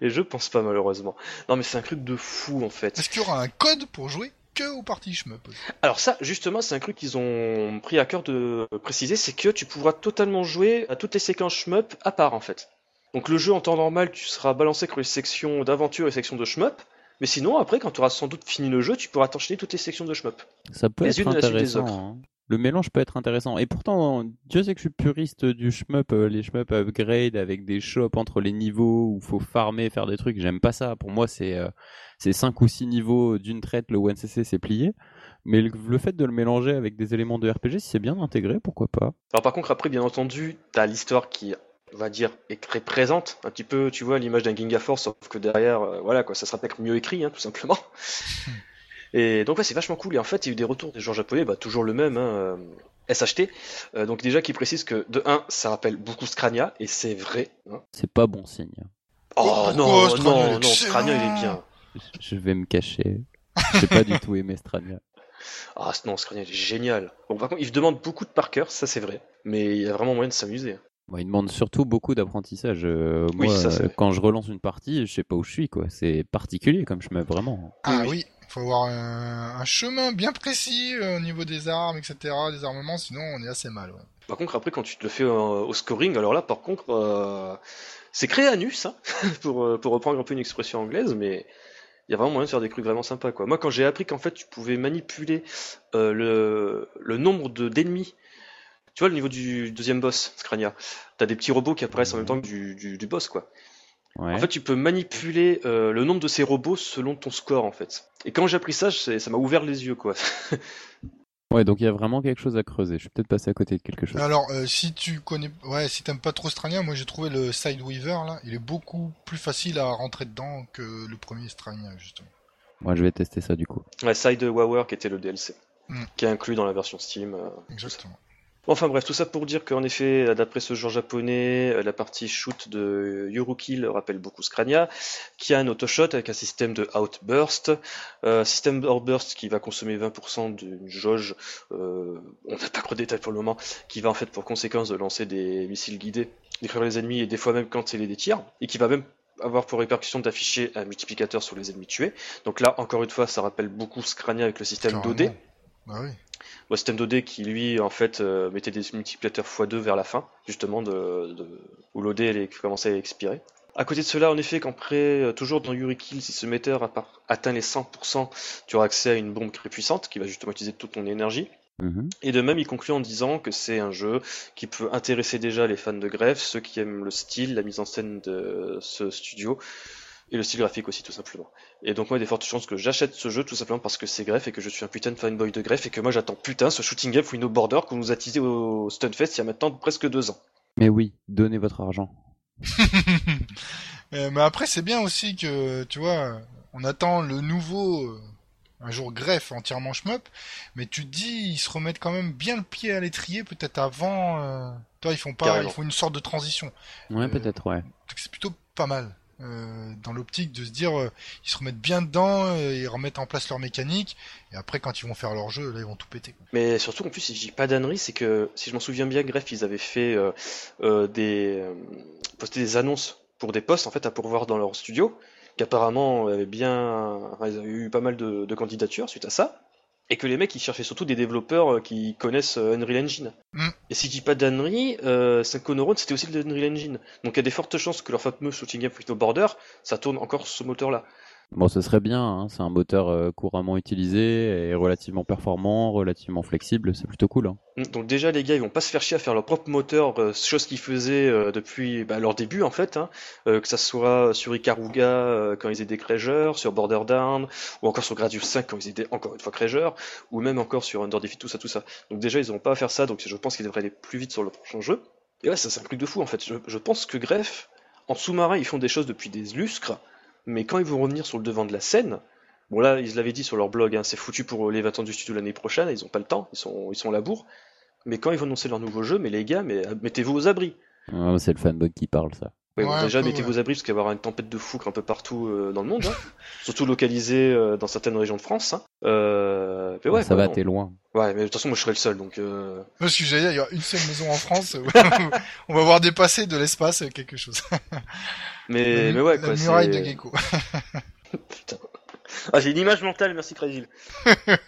et je pense pas malheureusement non mais c'est un truc de fou en fait Est-ce qu'il y aura un code pour jouer que aux parties shmup Alors ça, justement, c'est un truc qu'ils ont pris à cœur de préciser, c'est que tu pourras totalement jouer à toutes les séquences shmup à part en fait. Donc le jeu en temps normal, tu seras balancé entre les sections d'aventure et les sections de shmup, mais sinon après, quand tu auras sans doute fini le jeu, tu pourras t'enchaîner toutes les sections de shmup. Ça peut Les être unes à la suite des intéressant. autres. hein. Le mélange peut être intéressant. Et pourtant, Dieu sait que je suis puriste du shmup, euh, les shmup upgrade avec des shops entre les niveaux où faut farmer, faire des trucs. J'aime pas ça. Pour moi, c'est euh, c'est 5 ou 6 niveaux d'une traite, le ONCC c'est plié. Mais le, le fait de le mélanger avec des éléments de RPG, si c'est bien intégré, pourquoi pas? Alors par contre, après, bien entendu, t'as l'histoire qui, on va dire, est très présente, un petit peu, tu vois, l'image d'un Ginga Force, sauf que derrière, euh, voilà, quoi, ça sera peut-être mieux écrit, hein, tout simplement. Et donc ouais, c'est vachement cool. Et en fait, il y a eu des retours des joueurs japonais, bah, toujours le même, hein, euh, SHT. Euh, donc déjà, qui précise que de 1, ça rappelle beaucoup Scrania, et c'est vrai. hein. C'est pas bon signe. Oh non, Scrania, non, est non, Scrania, il est bien. Je- vais me cacher. J'ai pas du tout aimé Strania. Ah non, Scrania, il est génial. Bon, par contre, il demande beaucoup de par cœur, ça c'est vrai. Mais il y a vraiment moyen de s'amuser. Bon, il demande surtout beaucoup d'apprentissage. Euh, Oui, moi, ça, quand je relance une partie, je sais pas où je suis, quoi. C'est particulier comme je me vraiment. Ah Oui, faut avoir un, un chemin bien précis euh, au niveau des armes, etc., des armements, sinon on est assez mal. Ouais. Par contre, après, quand tu te le fais euh, au scoring, alors là, par contre, euh, c'est créé à hein, pour, pour reprendre un peu une expression anglaise, mais il y a vraiment moyen de faire des trucs vraiment sympas, quoi. Moi, quand j'ai appris qu'en fait, tu pouvais manipuler le, le nombre de d'ennemis, tu vois, le niveau du deuxième boss, Scrania, t'as des petits robots qui apparaissent en même temps que du, du, du boss, quoi. Ouais. En fait, tu peux manipuler euh, le nombre de ces robots selon ton score, en fait. Et quand j'ai appris ça, ça m'a ouvert les yeux, quoi. Ouais, donc il y a vraiment quelque chose à creuser. Je suis peut-être passé à côté de quelque chose. Alors, euh, si tu connais, ouais, si t'aimes pas trop Strania, moi j'ai trouvé le Sideweaver là, il est beaucoup plus facile à rentrer dedans que le premier Strania justement. Moi, je vais tester ça du coup. Ouais, Side Wower qui était le DLC, Mm. qui est inclus dans la version Steam. euh. Exactement. Enfin bref, tout ça pour dire qu'en effet, d'après ce genre japonais, euh, la partie shoot de Yurukill rappelle beaucoup Scrania, qui a un autoshot avec un système de outburst, euh, système d'outburst qui va consommer 20% d'une jauge, euh, on n'a pas trop de détails pour le moment, qui va en fait pour conséquence de lancer des missiles guidés, détruire les ennemis et des fois même quand c'est des tirs, et qui va même avoir pour répercussion d'afficher un multiplicateur sur les ennemis tués. Donc là, encore une fois, ça rappelle beaucoup Scrania avec le système d'OD. Bah oui. Au système 2D qui lui en fait euh, mettait des multiplicateurs x2 vers la fin, justement de, de- où l'OD commençait à expirer. À côté de cela, en effet, qu'après, euh, toujours dans Yuri Kill, si ce metteur atteint les 100%, tu auras accès à une bombe très puissante qui va justement utiliser toute ton énergie. Mhm. Et de même, il conclut en disant que c'est un jeu qui peut intéresser déjà les fans de Grefg, ceux qui aiment le style, la mise en scène de ce studio, et le style graphique aussi, tout simplement. Et donc, moi, il y a des fortes chances que j'achète ce jeu tout simplement parce que c'est Grefg et que je suis un putain de fanboy de Grefg et que moi, j'attends putain ce shooting game Window Border qu'on nous a teasé au Stunfest il y a maintenant presque deux ans. Mais oui, donnez votre argent. Euh, mais après, c'est bien aussi que, tu vois, on attend le nouveau, euh, un jour greffe entièrement shmup, mais tu te dis, ils se remettent quand même bien le pied à l'étrier, peut-être avant, euh, toi, ils font pas, Carrément. ils font une sorte de transition. Ouais, Euh, peut-être, ouais. Donc c'est plutôt pas mal. Euh, dans l'optique de se dire euh, ils se remettent bien dedans, euh, ils remettent en place leur mécanique et après quand ils vont faire leur jeu là ils vont tout péter. Mais surtout, en plus, si je dis pas d'ânerie, c'est que, si je m'en souviens bien, Grefg, ils avaient fait des, des annonces pour des postes, en fait, à pourvoir dans leur studio, qui apparemment avaient bien, ils avaient eu pas mal de candidatures suite à ça, et que les mecs, ils cherchaient surtout des développeurs euh, qui connaissent euh, Unreal Engine. Mm. Et si je dis pas d'ânerie, euh, Synchroneuron, c'était aussi de l'Unreal Engine. Donc il y a des fortes chances que leur fameux Shooting Game No Border, ça tourne encore sur ce moteur-là. Bon, ce serait bien, hein. c'est un moteur euh, couramment utilisé et relativement performant, relativement flexible, c'est plutôt cool. Hein. Mm, Donc déjà les gars ils vont pas se faire chier à faire leur propre moteur, euh, chose qu'ils faisaient euh, depuis bah, leur début en fait, hein. Que ça soit sur Ikaruga quand ils étaient Crageur, sur Border Down, ou encore sur Gradius 5 quand ils étaient encore une fois Crageur, ou même encore sur Under Defeat, tout ça, tout ça. Donc déjà ils n'ont pas à faire ça, donc je pense qu'ils devraient aller plus vite sur le prochain jeu. Et ouais ça c'est un truc de fou en fait, je, je pense que Greff, en sous-marin ils font des choses depuis des lustres, mais quand ils vont revenir sur le devant de la scène, Bon là, ils l'avaient dit sur leur blog, hein, c'est foutu pour les 20 ans du studio l'année prochaine, ils ont pas le temps, ils sont, ils sont à la bourre. Mais quand ils vont annoncer leur nouveau jeu, mais les gars, mais euh, mettez-vous aux abris. Ah, c'est le fanboy qui parle, ça. Ouais, déjà, peu, ouais. aux abris parce qu'il va y avoir une tempête de foucre un peu partout euh, dans le monde, hein. surtout localisée euh, dans certaines régions de France. Hein. Euh, mais ouais, ça quoi, va, non. t'es loin. Ouais, mais de toute façon, moi je serai le seul, donc. Euh... Parce que j'allais dire, il y a une seule maison en France, on va voir dépasser de l'espace quelque chose. Mais, la, mais ouais, la quoi. muraille c'est- de Gecko. Putain. Ah, j'ai une image mentale, merci Crazy.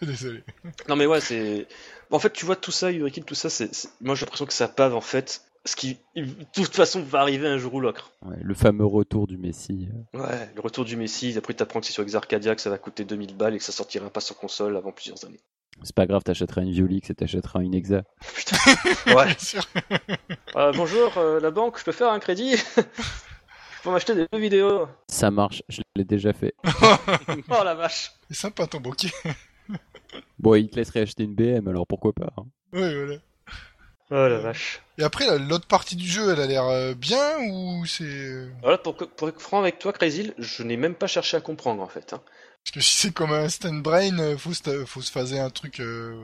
Désolé. Non mais ouais, c'est. En fait, tu vois tout ça, Yurikil, tout ça, c'est. c'est- Moi j'ai l'impression que ça pave en fait. Ce qui, de toute façon, va arriver un jour ou l'autre. Ouais, le fameux retour du Messi. euh. Ouais, le retour du Messi, après t'apprends que c'est sur Exarcadia, que ça va coûter 2000 balles et que ça sortira pas sur console avant plusieurs années. C'est pas grave, t'achèteras une Violix et t'achèteras une Exa. Putain. Ouais. Bien sûr. Euh, bonjour, euh, la banque, je peux faire un crédit? Je peux m'acheter des jeux vidéo. Ça marche, je l'ai déjà fait. Oh la vache. C'est sympa ton bokeh. Bon, il te laisserait acheter une BM, alors pourquoi pas. hein. Ouais, voilà. Oh la vache. Et après, là, l'autre partie du jeu, elle a l'air euh, bien ou c'est... euh, Voilà, pour, pour être franc avec toi, Crazy, je n'ai même pas cherché à comprendre en fait. hein. Parce que si c'est comme un stand brain, euh, faut se, faut se phaser un truc... euh,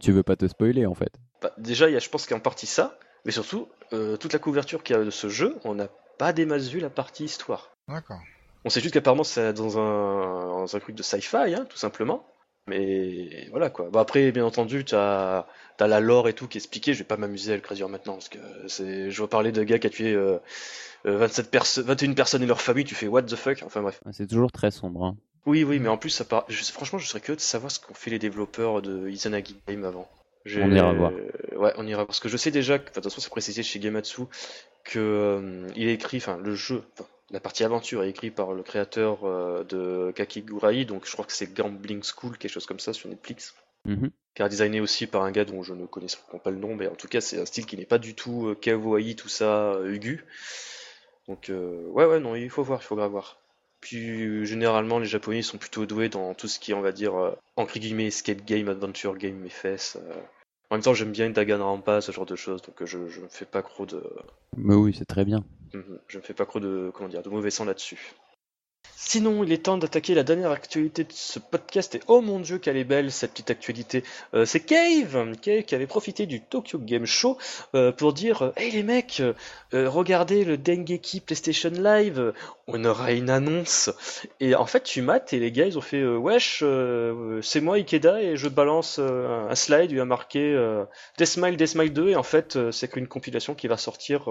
Tu veux pas te spoiler, en fait. Bah, déjà, il y a, je pense qu'il y a en partie ça, mais surtout, euh, toute la couverture qu'il y a de ce jeu, on n'a pas des masses vu la partie histoire. D'accord. On sait juste qu'apparemment c'est dans un, dans un truc de sci-fi, hein, tout simplement. Mais voilà quoi. Bah après, bien entendu, t'as as la lore et tout qui est expliqué. Je vais pas m'amuser à le crédire maintenant parce que c'est. Je veux parler de gars qui a tué euh, euh, 27 perso 21 personnes et leur famille. Tu fais what the fuck? Enfin bref. C'est toujours très sombre. Hein. Oui, oui, mais en plus, ça part... je... franchement, je serais curieux de savoir ce qu'ont fait les développeurs de Izanagi Game avant. On ira voir. Ouais, on ira voir. Parce que je sais déjà, que... de toute façon, c'est précisé chez Gematsu que euh, il est écrit, enfin, le jeu, la partie aventure est écrite par le créateur euh, de Kakigurai, donc je crois que c'est Gambling School, quelque chose comme ça sur Netflix. Mhm. Qui a designé aussi par un gars dont je ne connais pas le nom, mais en tout cas, c'est un style qui n'est pas du tout euh, kawaii, tout ça, euh, Ugu. Donc ouais ouais non il faut voir, il faut grave voir. Puis généralement les japonais sont plutôt doués dans tout ce qui est on va dire entre guillemets escape game, adventure game, mes fesses. En même temps, j'aime bien Danganronpa, ce genre de choses, donc je, me fais pas trop de. Mais oui, c'est très bien. Mhm. Je me fais pas trop de comment dire de mauvais sang là-dessus. Sinon, il est temps d'attaquer la dernière actualité de ce podcast. Et oh mon dieu, qu'elle est belle cette petite actualité. Euh, c'est Cave, Cave qui avait profité du Tokyo Game Show euh, pour dire euh, Hey les mecs, regardez le Dengeki PlayStation Live, on aura une annonce. Et en fait, tu mates et les gars ils ont fait Wesh, c'est moi Ikeda et je balance un slide il a marqué Deathmile, Deathmile 2. Et en fait, c'est qu'une compilation qui va sortir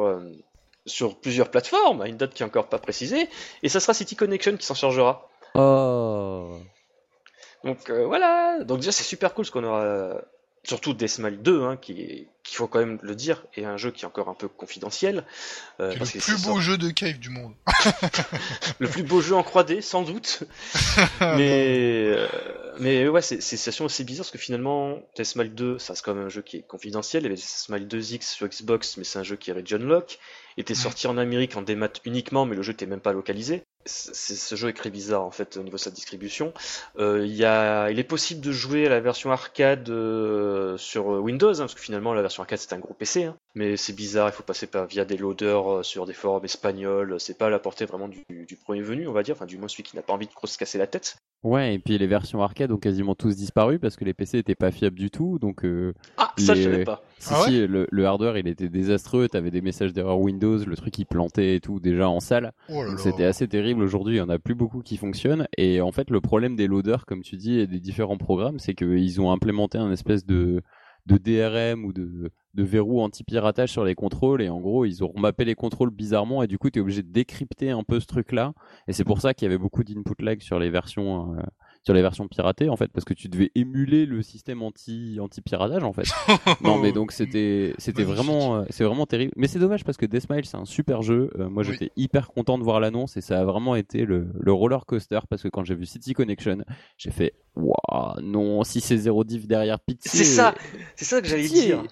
sur plusieurs plateformes, à une date qui est encore pas précisée, et ça sera City Connection qui s'en chargera. Oh. Donc euh, voilà, donc déjà c'est super cool ce qu'on aura, surtout Deathmatch 2, hein, qui qu'il faut quand même le dire, est un jeu qui est encore un peu confidentiel. Euh, le plus beau jeu de cave du monde. le plus beau jeu en 3D, sans doute. mais, euh, mais ouais, c'est situation assez bizarre parce que finalement, Deathmatch 2, ça c'est quand même un jeu qui est confidentiel. Il y avait Deathmatch 2X sur Xbox, mais c'est un jeu qui est region lock était sorti en Amérique en démat uniquement, mais le jeu n'était même pas localisé. Ce jeu est très bizarre en fait au niveau de sa distribution. Euh, il, y a, il est possible de jouer à la version arcade euh, sur Windows, hein, parce que finalement la version arcade c'est un gros PC, hein. mais c'est bizarre, il faut passer par, via des loaders euh, sur des forums espagnols, c'est pas à la portée vraiment du, du, premier venu, on va dire, enfin du moins celui qui n'a pas envie de se casser la tête. Ouais, et puis les versions arcade ont quasiment tous disparu parce que les PC étaient pas fiables du tout, donc. ah, ça je savais pas. Si, ah si, le, le, hardware il était désastreux, t'avais des messages d'erreur Windows, le truc il plantait et tout déjà en salle. Oh c'était assez terrible. Aujourd'hui, il y en a plus beaucoup qui fonctionnent. Et en fait, le problème des loaders, comme tu dis, et des différents programmes, c'est qu'ils ont implémenté un espèce de de DRM ou de, de verrou anti-piratage sur les contrôles et en gros ils ont remappé les contrôles bizarrement et du coup tu es obligé de décrypter un peu ce truc là et c'est pour ça qu'il y avait beaucoup d'input lag sur les versions euh, sur les versions piratées en fait parce que tu devais émuler le système anti anti piratage en fait. non mais donc c'était c'était vraiment euh, c'est vraiment terrible. Mais c'est dommage parce que Deathmile c'est un super jeu. Euh, moi j'étais hyper content de voir l'annonce et ça a vraiment été le, le roller coaster parce que quand j'ai vu City Connection, j'ai fait waouh non si c'est zéro div derrière pitié. C'est ça c'est ça que j'allais dire.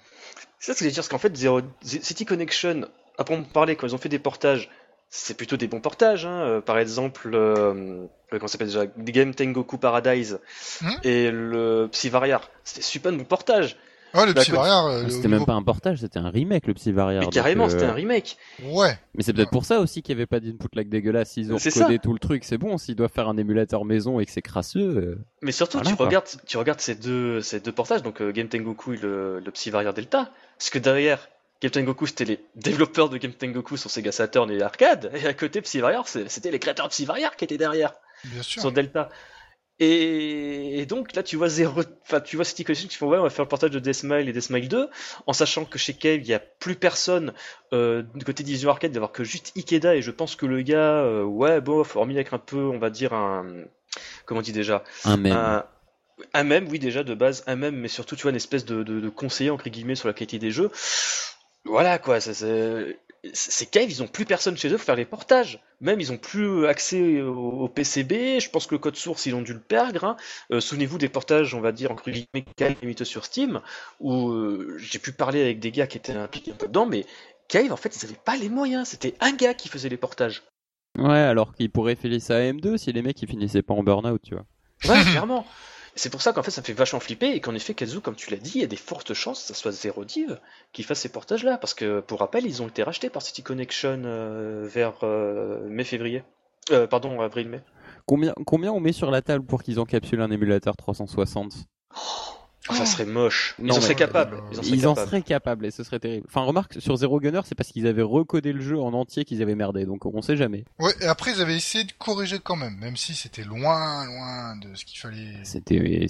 C'est ça que j'allais dire parce qu'en fait zero, City Connection après on parlait quand ils ont fait des portages c'est plutôt des bons portages. Hein. Euh, par exemple, euh, comment s'appelle déjà? Game Tengoku Paradise hmm et le Psyvariar. C'était super bon portage. Ah, le Psyvariar. Euh, ah, c'était même pas un portage, c'était un remake, le Psyvariar. Mais carrément, c'était un remake. Ouais. Mais c'est peut-être pour ça aussi qu'il n'y avait pas d'input lag dégueulasse. S'ils ont codé tout le truc, c'est bon. S'ils doivent faire un émulateur maison et que c'est crasseux. Mais surtout, tu, regardes, tu regardes ces deux, ces deux portages, donc Game Tengoku et le, le Psyvariar Delta. Parce que derrière, Game Tengoku, c'était les développeurs de Game Tengoku sur Sega Saturn et arcade, et à côté Psyvariar, c'était les créateurs de Psyvariar qui étaient derrière. Bien sûr. Sur Delta. Et, donc là, tu vois zéro, enfin, tu vois City Collection qui font ouais, on va faire le portage de Deathmile et Deathmile 2, en sachant que chez Cave, il y a plus personne euh, du côté d'Ision Arcade, d'avoir que juste Ikeda, et je pense que le gars, euh, ouais, bon, hormis avec un peu, on va dire un, comment on dit déjà, un même. Un, même, oui, déjà de base, un même, mais surtout, tu vois, une espèce de, de, de conseiller entre guillemets sur la qualité des jeux voilà quoi, c'est Cave, ils ont plus personne chez eux pour faire les portages. Même ils ont plus accès au, PCB. Je pense que le code source ils ont dû le perdre. Hein. Euh, souvenez-vous des portages, on va dire entre guillemets limite sur Steam, où euh, j'ai pu parler avec des gars qui étaient impliqués un peu dedans, mais Cave en fait ils avaient pas les moyens. C'était un gars qui faisait les portages. Ouais, alors qu'il pourrait filer ça à M2 si les mecs ils finissaient pas en burn-out, tu vois. Ouais, clairement. C'est pour ça qu'en fait ça me fait vachement flipper et qu'en effet Kazu, comme tu l'as dit, il y a des fortes chances que ça soit Zero Div qui fasse ces portages-là. Parce que pour rappel, ils ont été rachetés par City Connection euh, vers euh, mai-février. Euh, pardon, avril-mai. Combien, combien on met sur la table pour qu'ils encapsulent un émulateur 360 ça serait moche. Ils en seraient capables. Ils en seraient, capables et ce serait terrible. Enfin, remarque, sur Zero Gunner, c'est parce qu'ils avaient recodé le jeu en entier qu'ils avaient merdé, donc on sait jamais. Ouais, et après ils avaient essayé de corriger quand même, même si c'était loin, loin de ce qu'il fallait. C'était,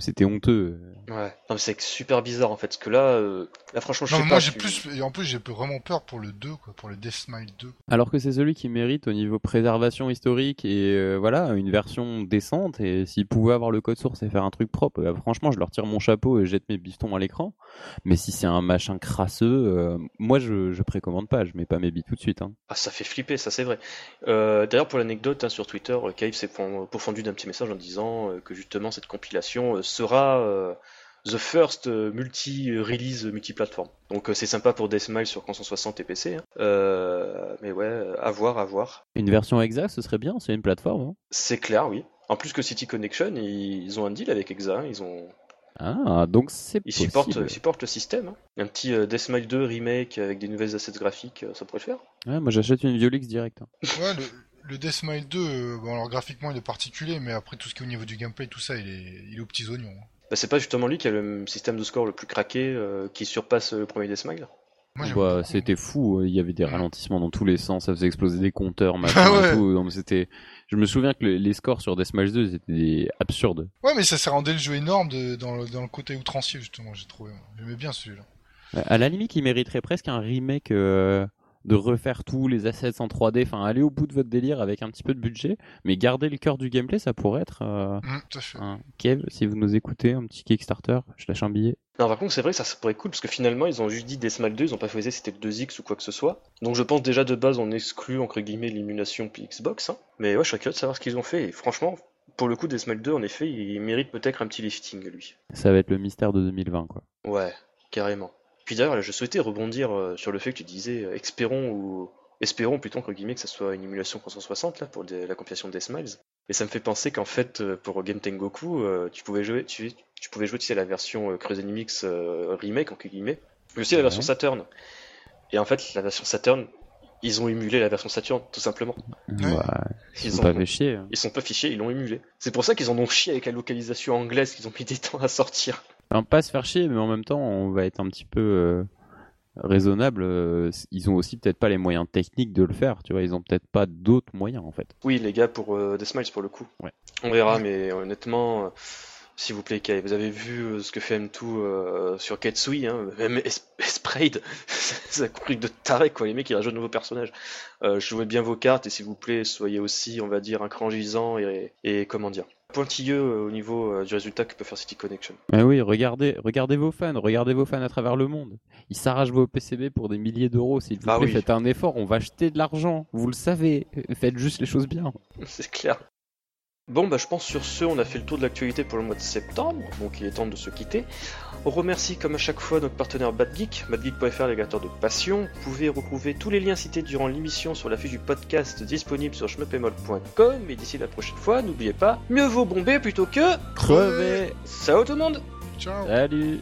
c'était honteux. Ouais. Non, mais c'est super bizarre en fait, parce que là, euh, là franchement, je non, sais moi, pas. j'ai plus, et en plus j'ai vraiment peur pour le 2, quoi, pour le Death Smile 2. Alors que c'est celui qui mérite au niveau préservation historique et euh, voilà, une version décente, et s'il pouvait avoir le code source et faire un truc propre, bah, franchement, je leur tire mon chapeau et jette mes bifetons à l'écran. Mais si c'est un machin crasseux, euh, moi je, je précommande pas, je mets pas mes billes tout de suite. Hein. Ah, ça fait flipper, ça c'est vrai. Euh, D'ailleurs, pour l'anecdote, hein, sur Twitter, Cave s'est pourfendu d'un petit message en disant euh, que justement cette compilation euh, sera the first multi-release multi-platform. Donc c'est sympa pour Deathmile sur 360 et PC. Hein. mais ouais, à voir, à voir. Une version EXA, ce serait bien, c'est une plateforme. C'est clair, oui. En plus que City Connection, ils ont un deal avec EXA, ils ont ah, donc c'est Ils supportent, le système. Hein. Un petit euh, Deathmile 2 remake avec des nouvelles assets graphiques, euh, ça pourrait le faire. Ouais, moi j'achète une Violix direct. Hein. Ouais, le, le Deathmile 2, euh, bon alors graphiquement il est particulier, mais après tout ce qui est au niveau du gameplay, tout ça, il est, il est aux petits oignons. Hein. Bah, c'est pas justement lui qui a le système de score le plus craqué, qui surpasse le premier Deathmile bah, c'était fou, il y avait des ralentissements dans tous les sens, ça faisait exploser des compteurs, machin et tout. c'était, je me souviens que les scores sur Deathmatch 2 étaient absurdes. Ouais, mais ça s'est rendu le jeu énorme dans, le, côté outrancier justement. J'ai trouvé, j'aimais bien celui-là. À la limite, il mériterait presque un remake euh, de refaire tous les assets en 3D, enfin aller au bout de votre délire avec un petit peu de budget, mais garder le cœur du gameplay, ça pourrait être. Euh, mmh, un... Kev, si vous nous écoutez, un petit Kickstarter, je lâche un billet. Non, par contre, c'est vrai que ça, pourrait être cool parce que finalement, ils ont juste dit Deathmatch 2, ils ont pas fait c'était le 2X ou quoi que ce soit. Donc je pense déjà de base, on exclut entre guillemets l'émulation puis Xbox. Hein. Mais ouais, je serais curieux de savoir ce qu'ils ont fait. Et franchement, pour le coup, Deathmatch 2, en effet, il mérite peut-être un petit lifting, lui. Ça va être le mystère de 2020, quoi. Ouais, carrément. Puis d'ailleurs, je souhaitais rebondir euh, sur le fait que tu disais, euh, espérons ou espérons plutôt que guillemets que ça soit une émulation 360 là pour la compilation de Deathmiles. Et ça me fait penser qu'en fait, euh, pour Game Tengoku, tu pouvais jouer, tu, tu pouvais jouer, tu sais, la version euh, Creuse Mix euh, remake, en guillemets, mais aussi la version Saturn. Et en fait, la version Saturn, ils ont émulé la version Saturn, tout simplement. Ouais. Ils, sont pas. Hein. Ils sont pas fichés, ils l'ont émulé. C'est pour ça qu'ils en ont chié avec la localisation anglaise, qu'ils ont mis des temps à sortir. Enfin, pas se faire chier, mais en même temps, on va être un petit peu euh, raisonnable. ils ont aussi peut-être pas les moyens techniques de le faire, tu vois. Ils ont peut-être pas d'autres moyens, en fait. Oui, les gars, pour des Smiles, pour le coup. Ouais. On verra, mais honnêtement s'il vous plaît, Kai. Vous avez vu euh, ce que fait M2 euh, sur Ketsui, hein, même Sprayed, c'est un truc de taré, quoi. Les mecs, ils rajoutent de nouveaux personnages. Euh, jouez bien vos cartes et s'il vous plaît, soyez aussi, on va dire, un cran gisant et, et comment dire, pointilleux au niveau du résultat que peut faire City Connection. Mais oui, regardez, regardez vos fans, regardez vos fans à travers le monde. Ils s'arrachent vos PCB pour des milliers d'euros. S'il vous ah plaît, faites un effort. On va acheter de l'argent. Vous le savez. Faites juste les choses bien. C'est clair. Bon, bah, je pense sur ce, on a fait le tour de l'actualité pour le mois de septembre, donc il est temps de se quitter. On remercie comme à chaque fois notre partenaire BadGeek, badgeek.fr, l'égateur de passion. Vous pouvez retrouver tous les liens cités durant l'émission sur la fiche du podcast disponible sur schmeppemol.com. Et d'ici la prochaine fois, n'oubliez pas, mieux vaut bomber plutôt que crever. Ciao tout le monde Ciao Salut